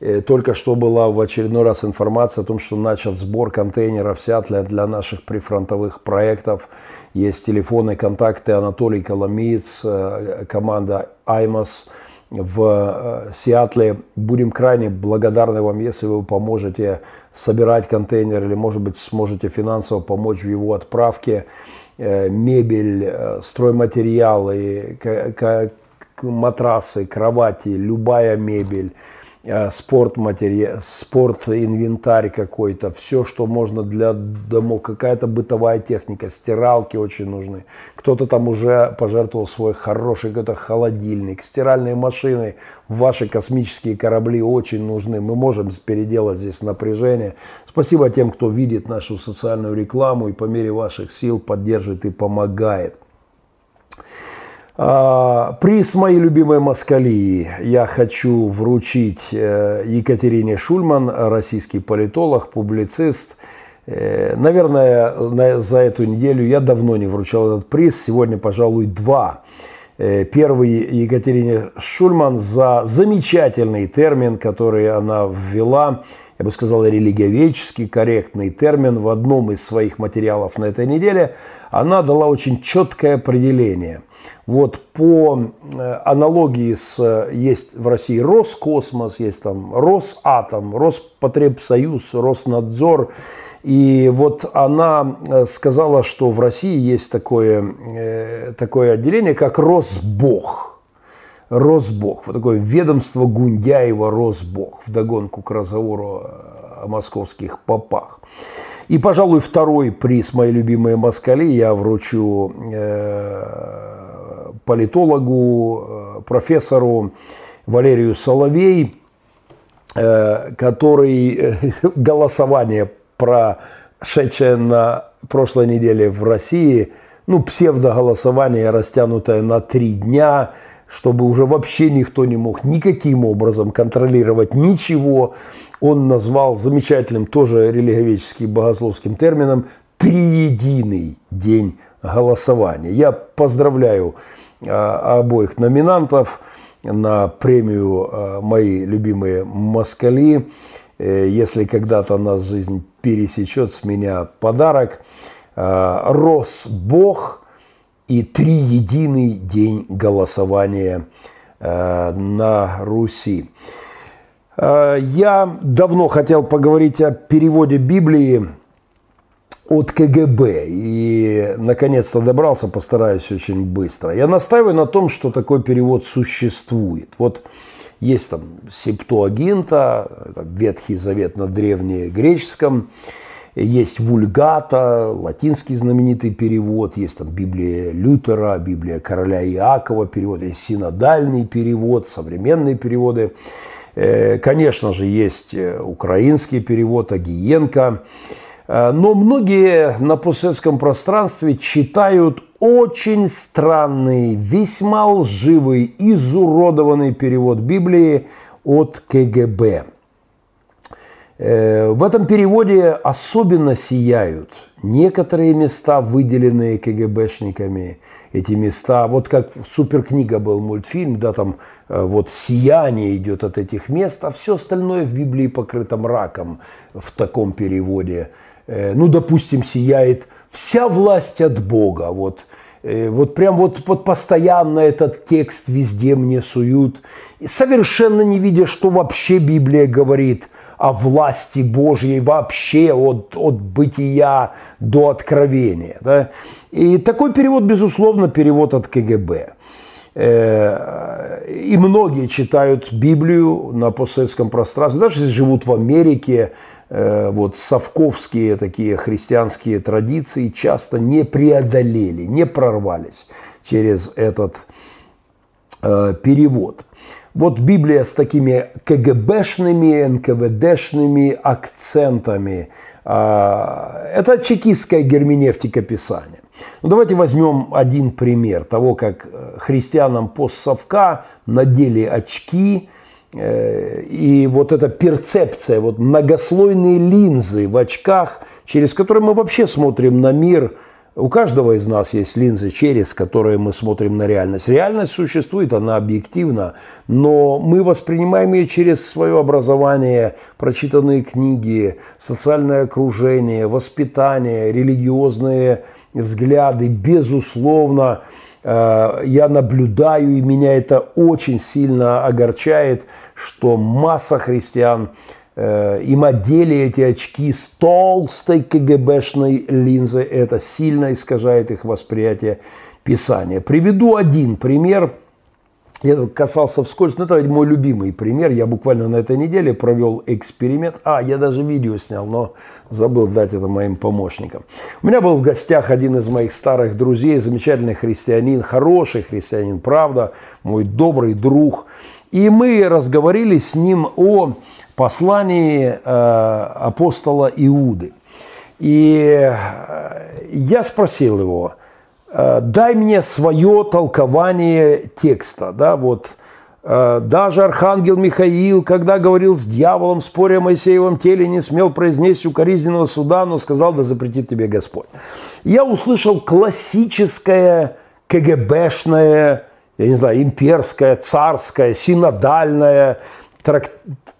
Э, только что была в очередной раз информация о том, что начат сбор контейнеров Сиатля для наших прифронтовых проектов. Есть телефоны, контакты Анатолий Коломиец, э, команда Аймас в э, Сиатле. Будем крайне благодарны вам, если вы поможете собирать контейнер или, может быть, сможете финансово помочь в его отправке. Мебель, стройматериалы, матрасы, кровати, любая мебель – спорт материал, спорт инвентарь какой-то, все, что можно для домов, какая-то бытовая техника, стиралки очень нужны. Кто-то там уже пожертвовал свой хороший какой-то холодильник, стиральные машины, ваши космические корабли очень нужны. Мы можем переделать здесь напряжение. Спасибо тем, кто видит нашу социальную рекламу и по мере ваших сил поддерживает и помогает. А, приз моей любимой москалии я хочу вручить э, Екатерине Шульман, российский политолог, публицист. Э, наверное, за эту неделю я давно не вручал этот приз. Сегодня, пожалуй, два. Э, первый Екатерине Шульман за замечательный термин, который она ввела – я бы сказал, религиоведческий корректный термин в одном из своих материалов на этой неделе, она дала очень четкое определение. Вот по э, аналогии с, есть в России Роскосмос, есть там Росатом, Роспотребсоюз, Роснадзор, и вот она э, сказала, что в России есть такое, э, такое отделение, как Росбог – Росбог, вот такое ведомство Гундяева Росбог, вдогонку к разговору о московских попах. И, пожалуй, второй приз моей любимой москали я вручу э, политологу, э, профессору Валерию Соловей, э, который (laughs) голосование прошедшее на прошлой неделе в России, ну, псевдоголосование, растянутое на три дня – чтобы уже вообще никто не мог никаким образом контролировать ничего. Он назвал замечательным, тоже религиоведческим богословским термином, триединый день голосования. Я поздравляю а, обоих номинантов на премию а, «Мои любимые москали». Э, если когда-то нас жизнь пересечет, с меня подарок. А, «Рос Бог» и триединый день голосования э, на Руси. Э, я давно хотел поговорить о переводе Библии от КГБ и наконец-то добрался, постараюсь очень быстро. Я настаиваю на том, что такой перевод существует. Вот есть там Септуагинта, Ветхий Завет на древнегреческом, Есть вульгата, латинский знаменитый перевод, есть там Библия Лютера, Библия короля Иакова, перевод, есть синодальный перевод, современные переводы. Э, конечно же, есть э, украинский перевод Агиенко. Э, но многие на постсоветском пространстве читают очень странный, весьма лживый, изуродованный перевод Библии от КГБ – в этом переводе особенно сияют некоторые места, выделенные КГБшниками. Эти места, вот как суперкнига был мультфильм, да, там э, вот сияние идет от этих мест, а все остальное в Библии покрыто мраком в таком переводе. Э, ну, допустим, сияет вся власть от Бога, вот вот прям вот, вот постоянно этот текст везде мне суют, совершенно не видя, что вообще Библия говорит о власти Божьей вообще от, от бытия до откровения. Да? И такой перевод, безусловно, перевод от КГБ. Э, и многие читают Библию на постсоветском пространстве, даже если живут в Америке, э, вот совковские такие христианские традиции часто не преодолели, не прорвались через этот э, перевод. Вот Библия с такими КГБшными, НКВДшными акцентами. А, это чекистская герменевтика Писания. Ну, давайте возьмем один пример того, как э, христианам постсовка надели очки, э, и вот эта перцепция, вот многослойные линзы в очках, через которые мы вообще смотрим на мир – у каждого из нас есть линзы, через которые мы смотрим на реальность. Реальность существует, она объективна, но мы воспринимаем ее через свое образование, прочитанные книги, социальное окружение, воспитание, религиозные взгляды. Безусловно, э, я наблюдаю, и меня это очень сильно огорчает, что масса христиан – им одели эти очки с толстой КГБшной линзой. Это сильно искажает их восприятие Писания. Приведу один пример. Я касался вскользь, но это мой любимый пример. Я буквально на этой неделе провел эксперимент. А, я даже видео снял, но забыл дать это моим помощникам. У меня был в гостях один из моих старых друзей, замечательный христианин, хороший христианин, правда, мой добрый друг. И мы разговорили с ним о послании э, апостола Иуды. И э, я спросил его, э, дай мне свое толкование текста. Да, вот, даже архангел Михаил, когда говорил с дьяволом, споря о Моисеевом теле, не смел произнести укоризненного суда, но сказал, да запретит тебе Господь. Я услышал классическое КГБшное, я не знаю, имперское, царское, синодальное трак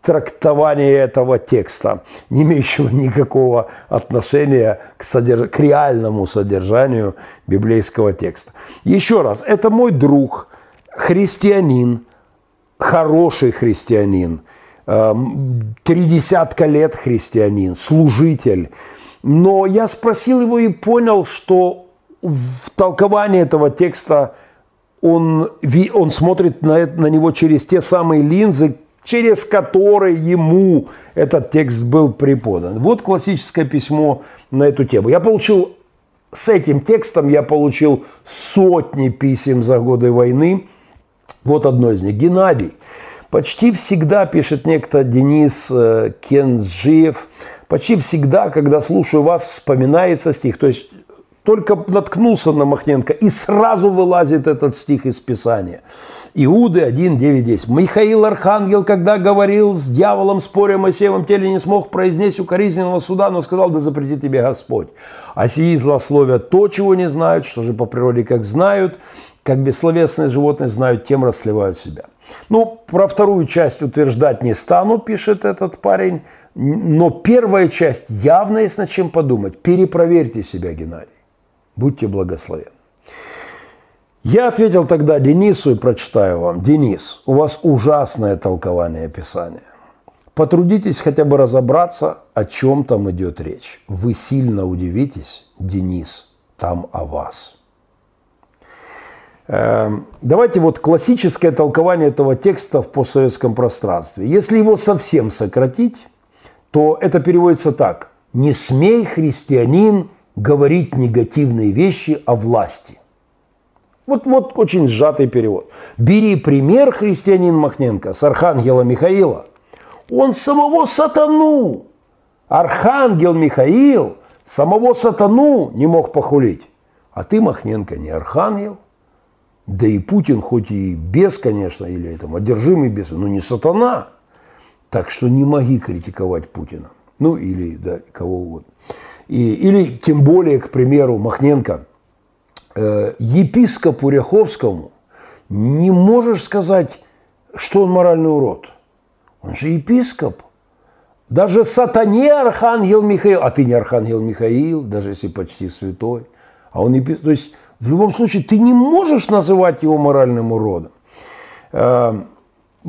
трактование этого текста, не имеющего никакого отношения к, содерж... к реальному содержанию библейского текста. Еще раз, это мой друг, христианин, хороший христианин, эм, три десятка лет христианин, служитель. Но я спросил его и понял, что в толковании этого текста он, он смотрит на, на него через те самые линзы, через который ему этот текст был преподан. Вот классическое письмо на эту тему. Я получил с этим текстом я получил сотни писем за годы войны. Вот одно из них. Геннадий. Почти всегда, пишет некто Денис э, Кенджиев, почти всегда, когда слушаю вас, вспоминается стих. То есть только наткнулся на Махненко, и сразу вылазит этот стих из Писания. Иуды 1, 9, 10. Михаил Архангел, когда говорил с дьяволом, споря о Моисеевом теле, не смог произнести укоризненного суда, но сказал, да запрети тебе Господь. А сии злословят то, чего не знают, что же по природе как знают, как бессловесные животные знают, тем расливают себя. Ну, про вторую часть утверждать не стану, пишет этот парень, но первая часть явно есть над чем подумать. Перепроверьте себя, Геннадий. Будьте благословенны. Я ответил тогда Денису и прочитаю вам. Денис, у вас ужасное толкование Писания. Потрудитесь хотя бы разобраться, о чем там идет речь. Вы сильно удивитесь, Денис, там о вас. Эм, давайте вот классическое толкование этого текста в постсоветском пространстве. Если его совсем сократить, то это переводится так. не смей, христианин, говорить негативные вещи о власти. Вот, вот очень сжатый перевод. Бери пример, христианин Махненко, с архангела Михаила. Он самого сатану, архангел Михаил, самого сатану не мог похулить. А ты, Махненко, не архангел. Да и Путин, хоть и без, конечно, или там, одержимый без, но не сатана. Так что не моги критиковать Путина. Ну, или да, кого угодно. И, или тем более, к примеру, Махненко, э, епископу Ряховскому не можешь сказать, что он моральный урод. Он же епископ. Даже сатане архангел Михаил, а ты не архангел Михаил, даже если почти святой, а он епископ. То есть в любом случае ты не можешь называть его моральным уродом.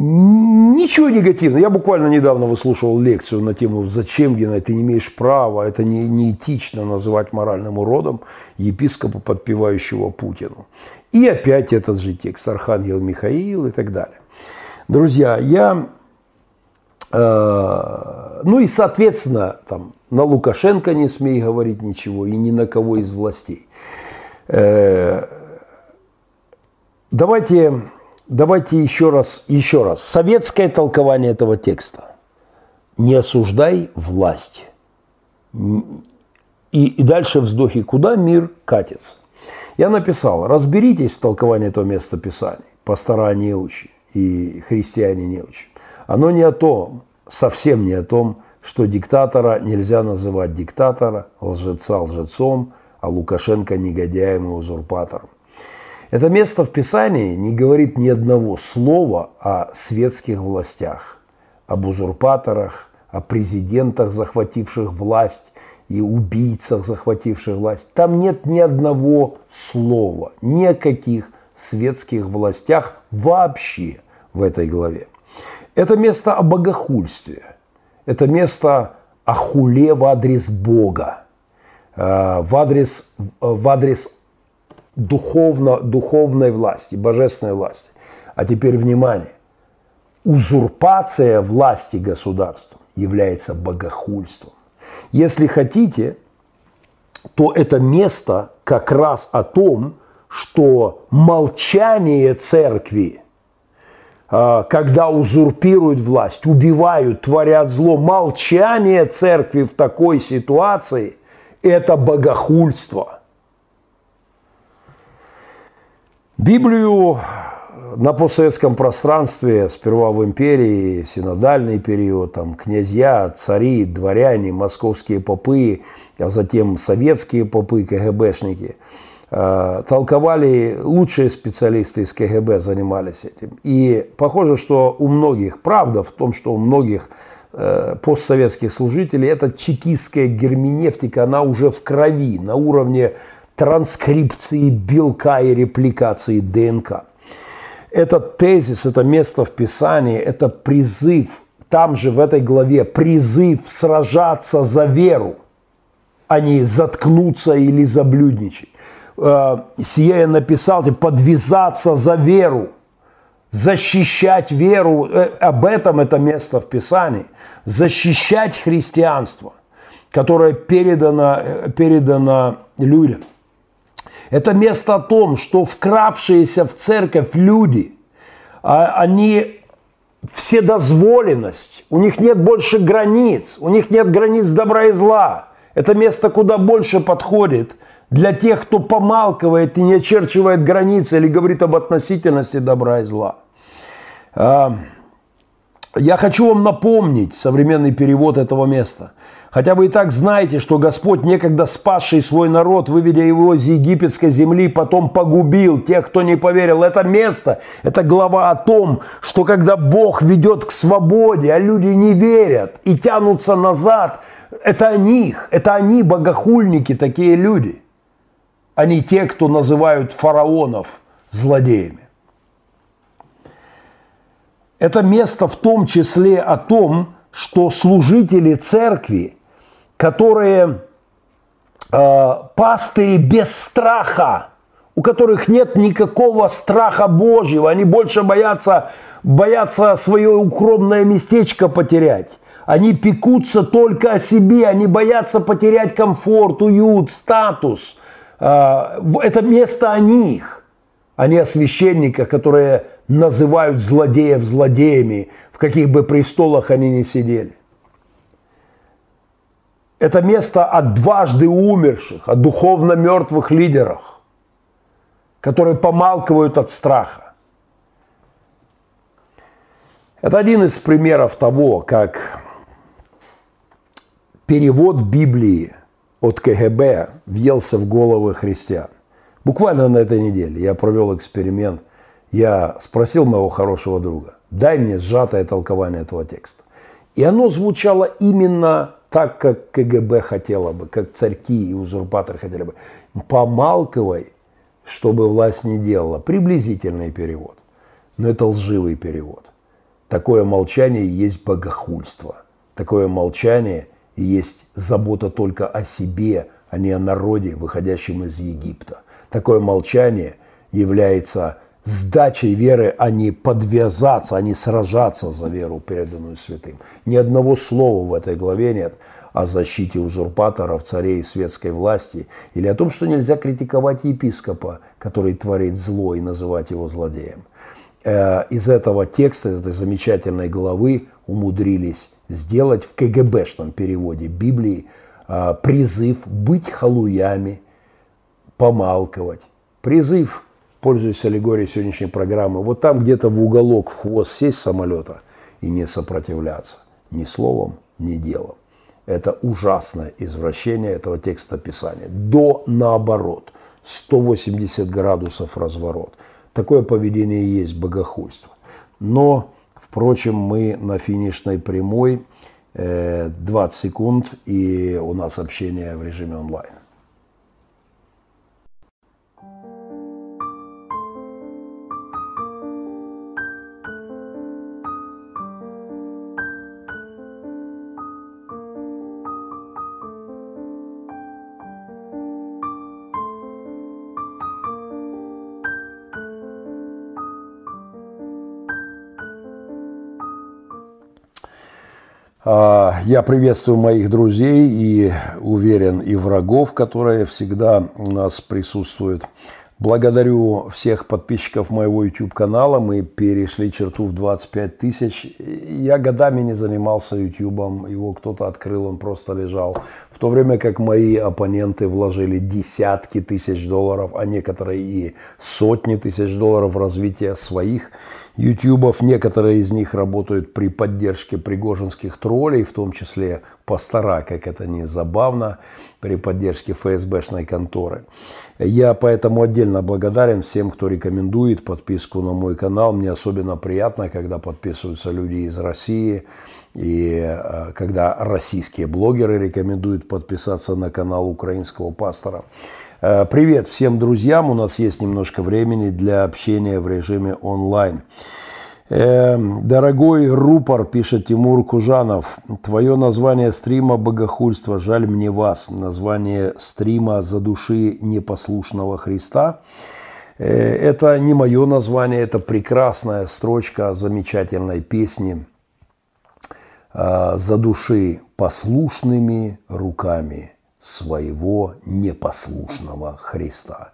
Ничего негативного. Я буквально недавно выслушивал лекцию на тему «Зачем, Гена, ты не имеешь права, это не, неэтично называть моральным уродом епископа, подпевающего Путину». И опять этот же текст Архангел Михаил и так далее. Друзья, я... Э, ну и, соответственно, там, на Лукашенко не смей говорить ничего и ни на кого из властей. Э, давайте давайте еще раз, еще раз. Советское толкование этого текста. Не осуждай власть. И, и дальше вздохи, куда мир катится. Я написал, разберитесь в толковании этого места Писания, пастора неучи и христиане неучи. Оно не о том, совсем не о том, что диктатора нельзя называть диктатора, лжеца лжецом, а Лукашенко негодяем и узурпатором. Это место в Писании не говорит ни одного слова о светских властях, об узурпаторах, о президентах, захвативших власть, и убийцах, захвативших власть. Там нет ни одного слова, ни о каких светских властях вообще в этой главе. Это место о богохульстве. Это место о хуле в адрес Бога, э, в адрес, в адрес духовно, духовной власти, божественной власти. А теперь внимание. Узурпация власти государства является богохульством. Если хотите, то это место как раз о том, что молчание церкви, а, когда узурпируют власть, убивают, творят зло, молчание церкви в такой ситуации – это богохульство – Библию на постсоветском пространстве, сперва в империи, в синодальный период, там князья, цари, дворяне, московские попы, а затем советские попы, КГБшники, э, толковали лучшие специалисты из КГБ занимались этим. И похоже, что у многих, правда в том, что у многих э, постсоветских служителей эта чекистская герменевтика, она уже в крови, на уровне транскрипции белка и репликации ДНК. Этот тезис, это место в Писании, это призыв, там же в этой главе, призыв сражаться за веру, а не заткнуться или заблюдничать. Э, сие я написал, подвязаться за веру, защищать веру, э, об этом это место в Писании, защищать христианство, которое передано, э, передано людям. Это место о том, что вкравшиеся в церковь люди, а, они вседозволенность, у них нет больше границ, у них нет границ добра и зла. Это место куда больше подходит для тех, кто помалкивает и не очерчивает границы или говорит об относительности добра и зла. А, я хочу вам напомнить современный перевод этого места – Хотя вы и так знаете, что Господь, некогда спасший свой народ, выведя его из египетской земли, потом погубил тех, кто не поверил. Это место, это глава о том, что когда Бог ведет к свободе, а люди не верят и тянутся назад, это о них, это они богохульники, такие люди. Они те, кто называют фараонов злодеями. Это место в том числе о том, что служители церкви – которые э, пастыри без страха, у которых нет никакого страха Божьего, они больше боятся, боятся свое укромное местечко потерять. Они пекутся только о себе, они боятся потерять комфорт, уют, статус. А, это место о них, а не о священниках, которые называют злодеев злодеями, в каких бы престолах они ни сидели. Это место о дважды умерших, о духовно мертвых лидерах, которые помалкивают от страха. Это один из примеров того, как перевод Библии от КГБ въелся в головы христиан. Буквально на этой неделе я провел эксперимент. Я спросил моего хорошего друга, дай мне сжатое толкование этого текста. И оно звучало именно так, как КГБ хотела бы, как царьки и узурпаторы хотели бы. Помалкивай, чтобы власть не делала. Приблизительный перевод. Но это лживый перевод. Такое молчание есть богохульство. Такое молчание есть забота только о себе, а не о народе, выходящем из Египта. Такое молчание является сдачей веры, а не подвязаться, а не сражаться за веру, переданную святым. Ни одного слова в этой главе нет о защите узурпаторов, царей и светской власти, или о том, что нельзя критиковать епископа, который творит зло, и называть его злодеем. Э, из этого текста, из этой замечательной главы умудрились сделать в КГБшном переводе Библии э, призыв быть халуями, помалковать. Призыв пользуясь аллегорией сегодняшней программы, вот там где-то в уголок, в хвост сесть самолета и не сопротивляться ни словом, ни делом. Это ужасное извращение этого текста Писания. До наоборот, 180 градусов разворот. Такое поведение и есть богохульство. Но, впрочем, мы на финишной прямой 20 э, секунд, и у нас общение в режиме онлайн. Я приветствую моих друзей и уверен и врагов, которые всегда у нас присутствуют. Благодарю всех подписчиков моего YouTube-канала. Мы перешли черту в 25 тысяч. Я годами не занимался YouTube. Его кто-то открыл, он просто лежал. В то время как мои оппоненты вложили десятки тысяч долларов, а некоторые и сотни тысяч долларов в развитие своих ютубов. Некоторые из них работают при поддержке пригожинских троллей, в том числе пастора, как это не забавно, при поддержке ФСБшной конторы. Я поэтому отдельно благодарен всем, кто рекомендует подписку на мой канал. Мне особенно приятно, когда подписываются люди из России, и э, когда российские блогеры рекомендуют подписаться на канал украинского пастора. Э, привет всем друзьям. У нас есть немножко времени для общения в режиме онлайн. Э, дорогой рупор, пишет Тимур Кужанов, твое название стрима «Богохульство», жаль мне вас. Название стрима «За души непослушного Христа». Э, это не мое название, это прекрасная строчка замечательной песни «За души послушными руками» своего непослушного Христа.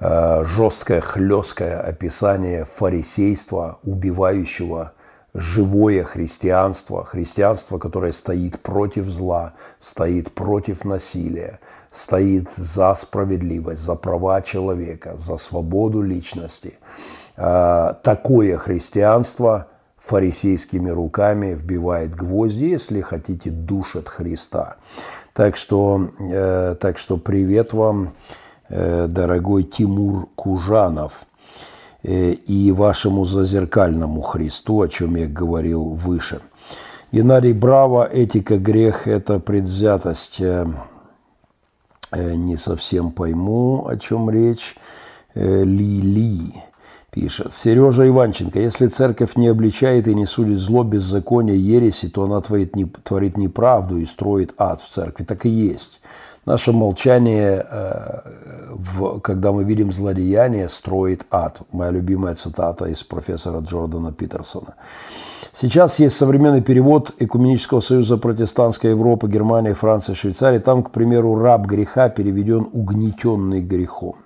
Э, жесткое, хлесткое описание фарисейства, убивающего живое христианство, христианство, которое стоит против зла, стоит против насилия, стоит за справедливость, за права человека, за свободу личности. Э, такое христианство фарисейскими руками вбивает гвозди, если хотите, душит Христа. Так что, э, так что привет вам, э, дорогой Тимур Кужанов, э, и вашему зазеркальному Христу, о чем я говорил выше. Геннадий Браво, этика, грех – это предвзятость. Э, э, не совсем пойму, о чем речь. Э, Ли-Ли пишет. Сережа Иванченко, если церковь не обличает и не судит зло, беззаконие, ереси, то она творит, не, творит неправду и строит ад в церкви. Так и есть. Наше молчание, когда мы видим злодеяние, строит ад. Моя любимая цитата из профессора Джордана Питерсона. Сейчас есть современный перевод Экуменического союза протестантской Европы, Германии, Франции, Швейцарии. Там, к примеру, раб греха переведен угнетенный грехом.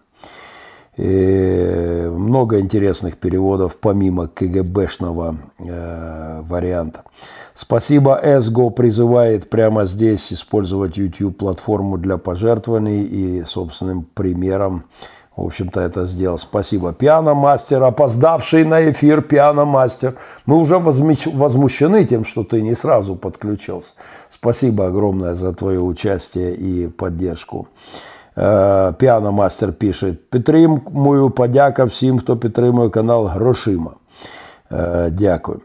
И много интересных переводов помимо КГБшного э, варианта. Спасибо, Эсго призывает прямо здесь использовать YouTube-платформу для пожертвований и собственным примером в общем-то, это сделал. Спасибо. Пианомастер, опоздавший на эфир пианомастер. Мы уже возмущены тем, что ты не сразу подключился. Спасибо огромное за твое участие и поддержку. Э, піаномастер пише: Підтримую, подяка всім, хто підтримує канал грошима. Э, дякую.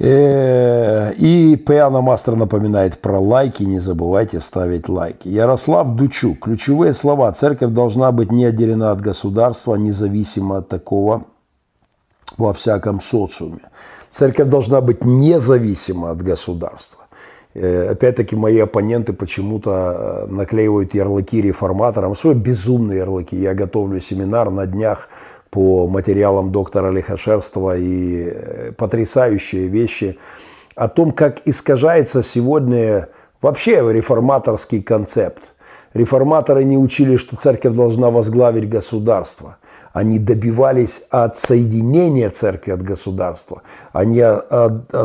Э, и Пианомастер напоминает про лайки. Не забывайте ставить лайки. Ярослав Дучук. Ключевые слова. Церковь должна быть не отделена от государства, независимо от такого во всяком социуме. Церковь должна быть независима от государства. Э, опять-таки мои оппоненты почему-то э, наклеивают ярлыки реформаторам. Свои безумные ярлыки. Я готовлю семинар на днях по материалам доктора Лихошерства и э, потрясающие вещи о том, как искажается сегодня вообще реформаторский концепт. Реформаторы не учили, что церковь должна возглавить государство. Они добивались отсоединения церкви от государства. Они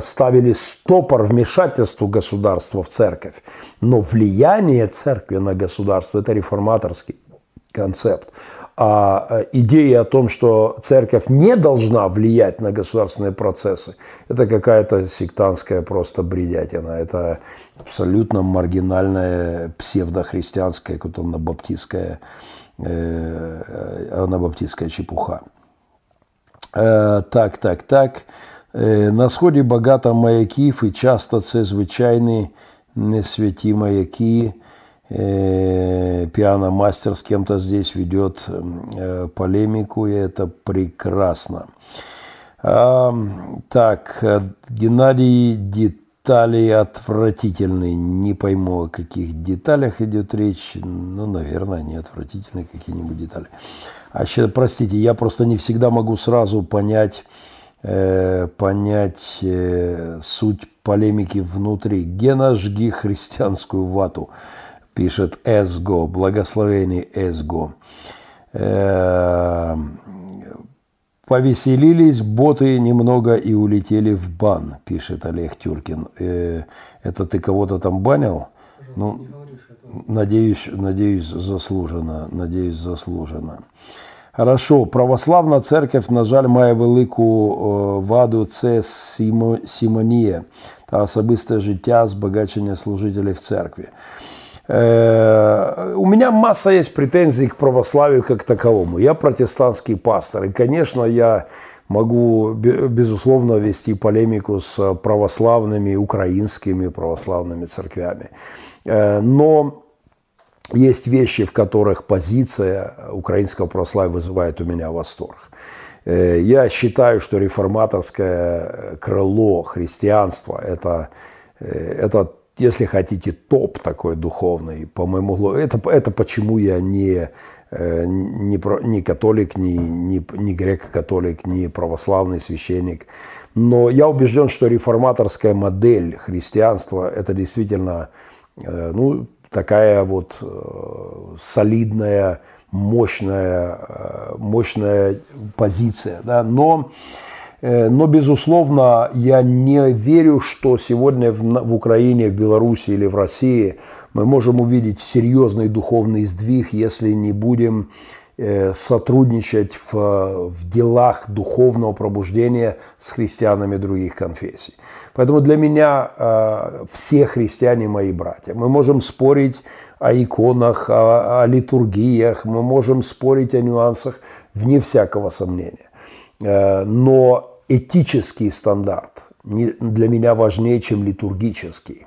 ставили стопор вмешательству государства в церковь. Но влияние церкви на государство – это реформаторский концепт. А э, идея о том, что церковь не должна влиять на государственные процессы, это какая-то сектантская просто бредятина. Это абсолютно маргинальная псевдохристианская, какая-то анабаптистская, э, анабаптистская чепуха. Э, так, так, так. Э, на сході багато маяків і часто це звичайні несвяті маяки – э, пианомастер с кем-то здесь ведет э, полемику, и это прекрасно. А, так, Геннадий детали отвратительные. Не пойму, о каких деталях идет речь. Ну, наверное, они отвратительные какие-нибудь детали. А сейчас, простите, я просто не всегда могу сразу понять, э, понять э, суть полемики внутри. Гена, жги христианскую вату пишет Эсго, благословение Эсго. Э, повеселились боты немного и улетели в бан, пишет Олег Тюркин. Э, это ты кого-то там банил? Ну, надеюсь, надеюсь, заслуженно, надеюсь, заслуженно. Хорошо, православна церковь, на жаль, має велику ваду це симонія та особисте життя збагачення служителів церкви. Э, у меня масса есть претензий к православию как таковому. Я протестантский пастор. И, конечно, я могу, безусловно, вести полемику с православными, украинскими православными церквями. Э, но есть вещи, в которых позиция украинского православия вызывает у меня восторг. Э, я считаю, что реформаторское крыло христианства – это, это если хотите, топ такой духовный, по моему это, это почему я не, э, не, не католик, не, не, не греко-католик, не православный священник. Но я убежден, что реформаторская модель христианства – это действительно э, ну, такая вот э, солидная, мощная, мощная позиция. Да? Но но, безусловно, я не верю, что сегодня в Украине, в Беларуси или в России мы можем увидеть серьезный духовный сдвиг, если не будем э, сотрудничать в, в делах духовного пробуждения с христианами других конфессий. Поэтому для меня э, все христиане мои братья. Мы можем спорить о иконах, о, о литургиях, мы можем спорить о нюансах, вне всякого сомнения. Э, но этический стандарт для меня важнее, чем литургический.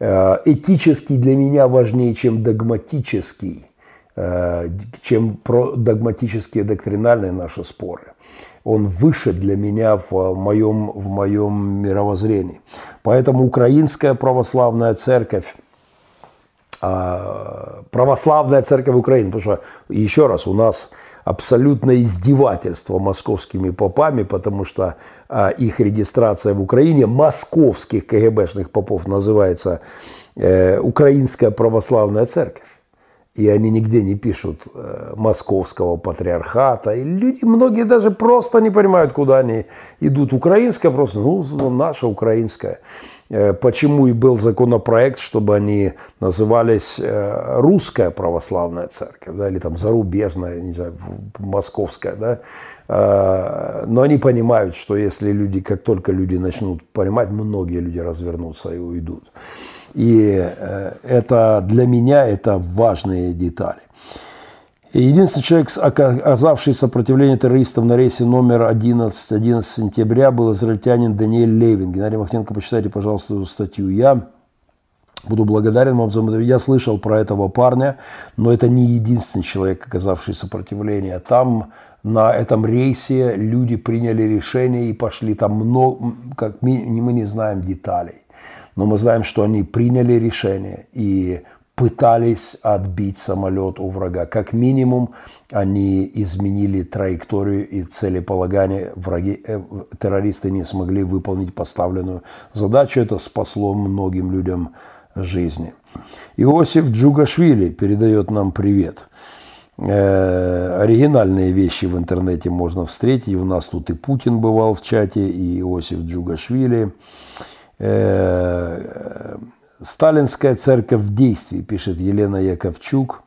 Э, этический для меня важнее, чем догматический, э, чем догматические доктринальные наши споры. Он выше для меня в моем, в моем мировоззрении. Поэтому Украинская православная церковь православная церковь Украины. Потому что, еще раз, у нас абсолютное издевательство московскими попами, потому что а, их регистрация в Украине московских КГБшных попов называется э, Украинская православная церковь. И они нигде не пишут э, московского патриархата. И люди, многие даже просто не понимают, куда они идут. Украинская просто, ну, наша украинская. Э, почему и был законопроект, чтобы они назывались э, русская православная церковь, да, или там зарубежная, не знаю, московская, да. Но они понимают, что если люди, как только люди начнут понимать, многие люди развернутся и уйдут. И э, это для меня это важные детали. Единственный человек, оказавший сопротивление террористам на рейсе номер 11, 11 сентября, был израильтянин Даниэль Левин. Геннадий Махненко, почитайте, пожалуйста, эту статью. Я буду благодарен вам за это. Я слышал про этого парня, но это не единственный человек, оказавший сопротивление. Там на этом рейсе люди приняли решение и пошли там много, как мы, мы не знаем деталей но мы знаем, что они приняли решение и пытались отбить самолет у врага. Как минимум, они изменили траекторию и целеполагание. Враги, э, террористы не смогли выполнить поставленную задачу. Это спасло многим людям жизни. Иосиф Джугашвили передает нам привет. Э, оригинальные вещи в интернете можно встретить. У нас тут и Путин бывал в чате, и Иосиф Джугашвили. Э, Сталинская церковь в действии, пишет Елена Яковчук.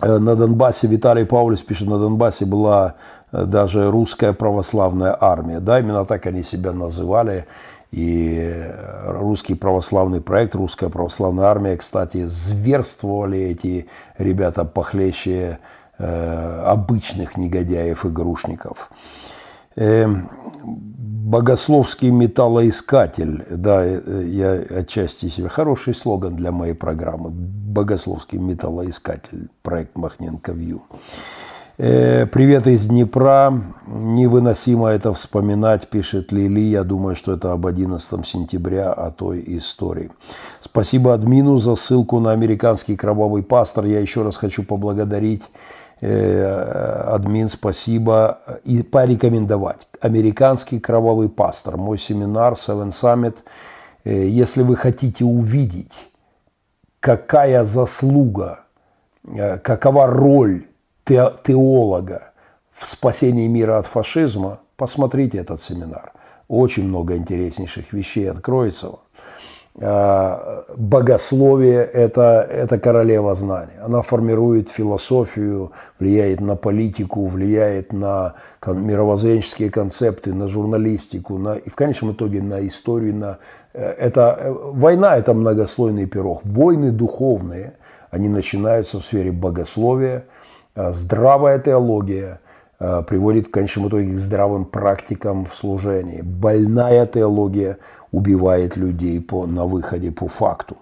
Э, на Донбассе Виталий Паулюс пишет, на Донбассе была э, даже русская православная армия. Да, именно так они себя называли. И русский православный проект, русская православная армия, кстати, зверствовали эти ребята похлеще обычных негодяев и Эм, богословский металлоискатель, да, э, я отчасти себе, хороший слоган для моей программы, богословский металлоискатель, проект Махненко Вью. Э, привет из Днепра. Невыносимо это вспоминать, пишет Лили. Я думаю, что это об 11 сентября, о той истории. Спасибо админу за ссылку на американский кровавый пастор. Я еще раз хочу поблагодарить Э, админ, спасибо, и порекомендовать. Американский кровавый пастор, мой семинар Seven Summit. Э, если вы хотите увидеть, какая заслуга, э, какова роль теолога в спасении мира от фашизма, посмотрите этот семинар. Очень много интереснейших вещей откроется вам. А, богословие это, – это королева знаний. Она формирует философию, влияет на политику, влияет на мировоззренческие концепты, на журналистику, на, и в конечном итоге на историю. На, э, это, э, война – это многослойный пирог. Войны духовные, они начинаются в сфере богословия, а, здравая теология приводит в конечном итоге к здравым практикам в служении. Больная теология убивает людей по, на выходе по факту.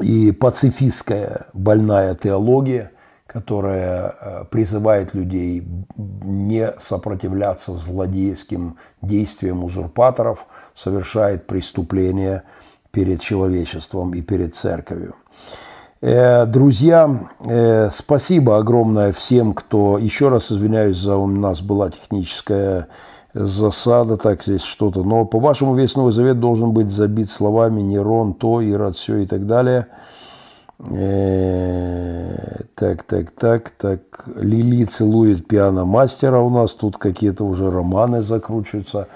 И пацифистская больная теология, которая э, призывает людей не сопротивляться злодейским действиям узурпаторов, совершает преступления перед человечеством и перед церковью. Э, друзья, э, спасибо огромное всем, кто, еще раз извиняюсь за у нас была техническая засада, так здесь что-то. Но по-вашему весь Новый Завет должен быть забит словами Нерон, то, Ирод, все и так далее. Э, так, так, так, так. Лили целует пианомастера у нас. Тут какие-то уже романы закручиваются.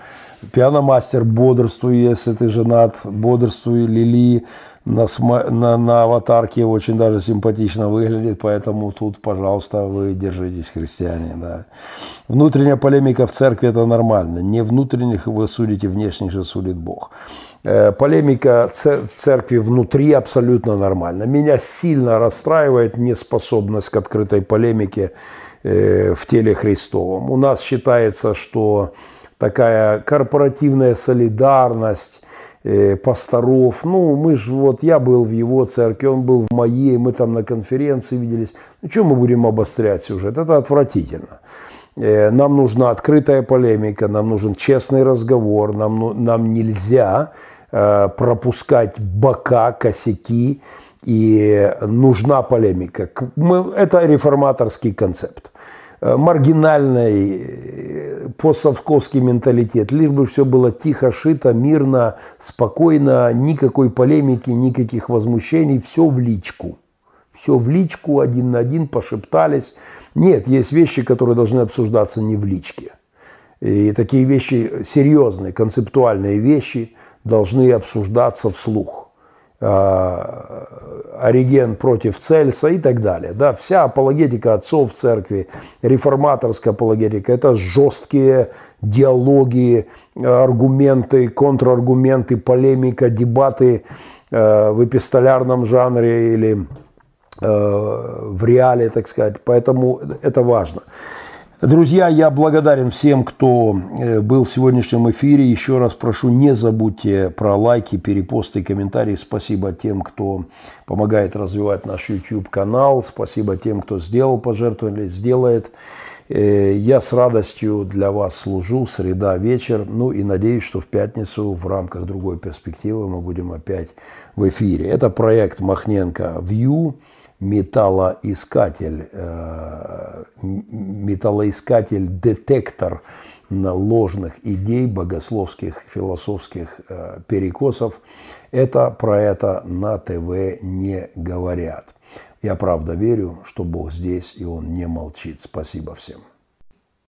Пианомастер, бодрствуй, если ты женат, бодрствуй, Лили на, на, на аватарке очень даже симпатично выглядит, поэтому тут, пожалуйста, вы держитесь, христиане. Да. Внутренняя полемика в церкви – это нормально. Не внутренних вы судите, внешних же судит Бог. Э, полемика в церкви внутри абсолютно нормально. Меня сильно расстраивает неспособность к открытой полемике э, в теле Христовом. У нас считается, что такая корпоративная солидарность – пасторов. Ну, мы же, вот я был в его церкви, он был в моей, мы там на конференции виделись. Ну, что мы будем обострять сюжет? Это отвратительно. Э, нам нужна открытая полемика, нам нужен честный разговор, нам, ну, нам нельзя э, пропускать бока, косяки, и нужна полемика. Это реформаторский концепт. Э, маргинальный э, постсовковский менталитет. Лишь бы все было тихо, шито, мирно, спокойно, никакой полемики, никаких возмущений, все в личку. Все в личку, один на один, пошептались. Нет, есть вещи, которые должны обсуждаться не в личке. И такие вещи, серьезные, концептуальные вещи, должны обсуждаться вслух. А, Ориген против Цельса и так далее. Да, вся апологетика отцов церкви, реформаторская апологетика, это жесткие диалоги, аргументы, контраргументы, полемика, дебаты э, в эпистолярном жанре или э, в реале, так сказать. Поэтому это важно. Друзья, я благодарен всем, кто э, был в сегодняшнем эфире. Еще раз прошу, не забудьте про лайки, перепосты и комментарии. Спасибо тем, кто помогает развивать наш YouTube-канал. Спасибо тем, кто сделал пожертвование, сделает. Э, я с радостью для вас служу, среда, вечер. Ну и надеюсь, что в пятницу в рамках другой перспективы мы будем опять в эфире. Это проект Махненко View металлоискатель, э, металлоискатель, детектор ложных идей, богословских, философских э, перекосов. Это про это на ТВ не говорят. Я правда верю, что Бог здесь, и Он не молчит. Спасибо всем.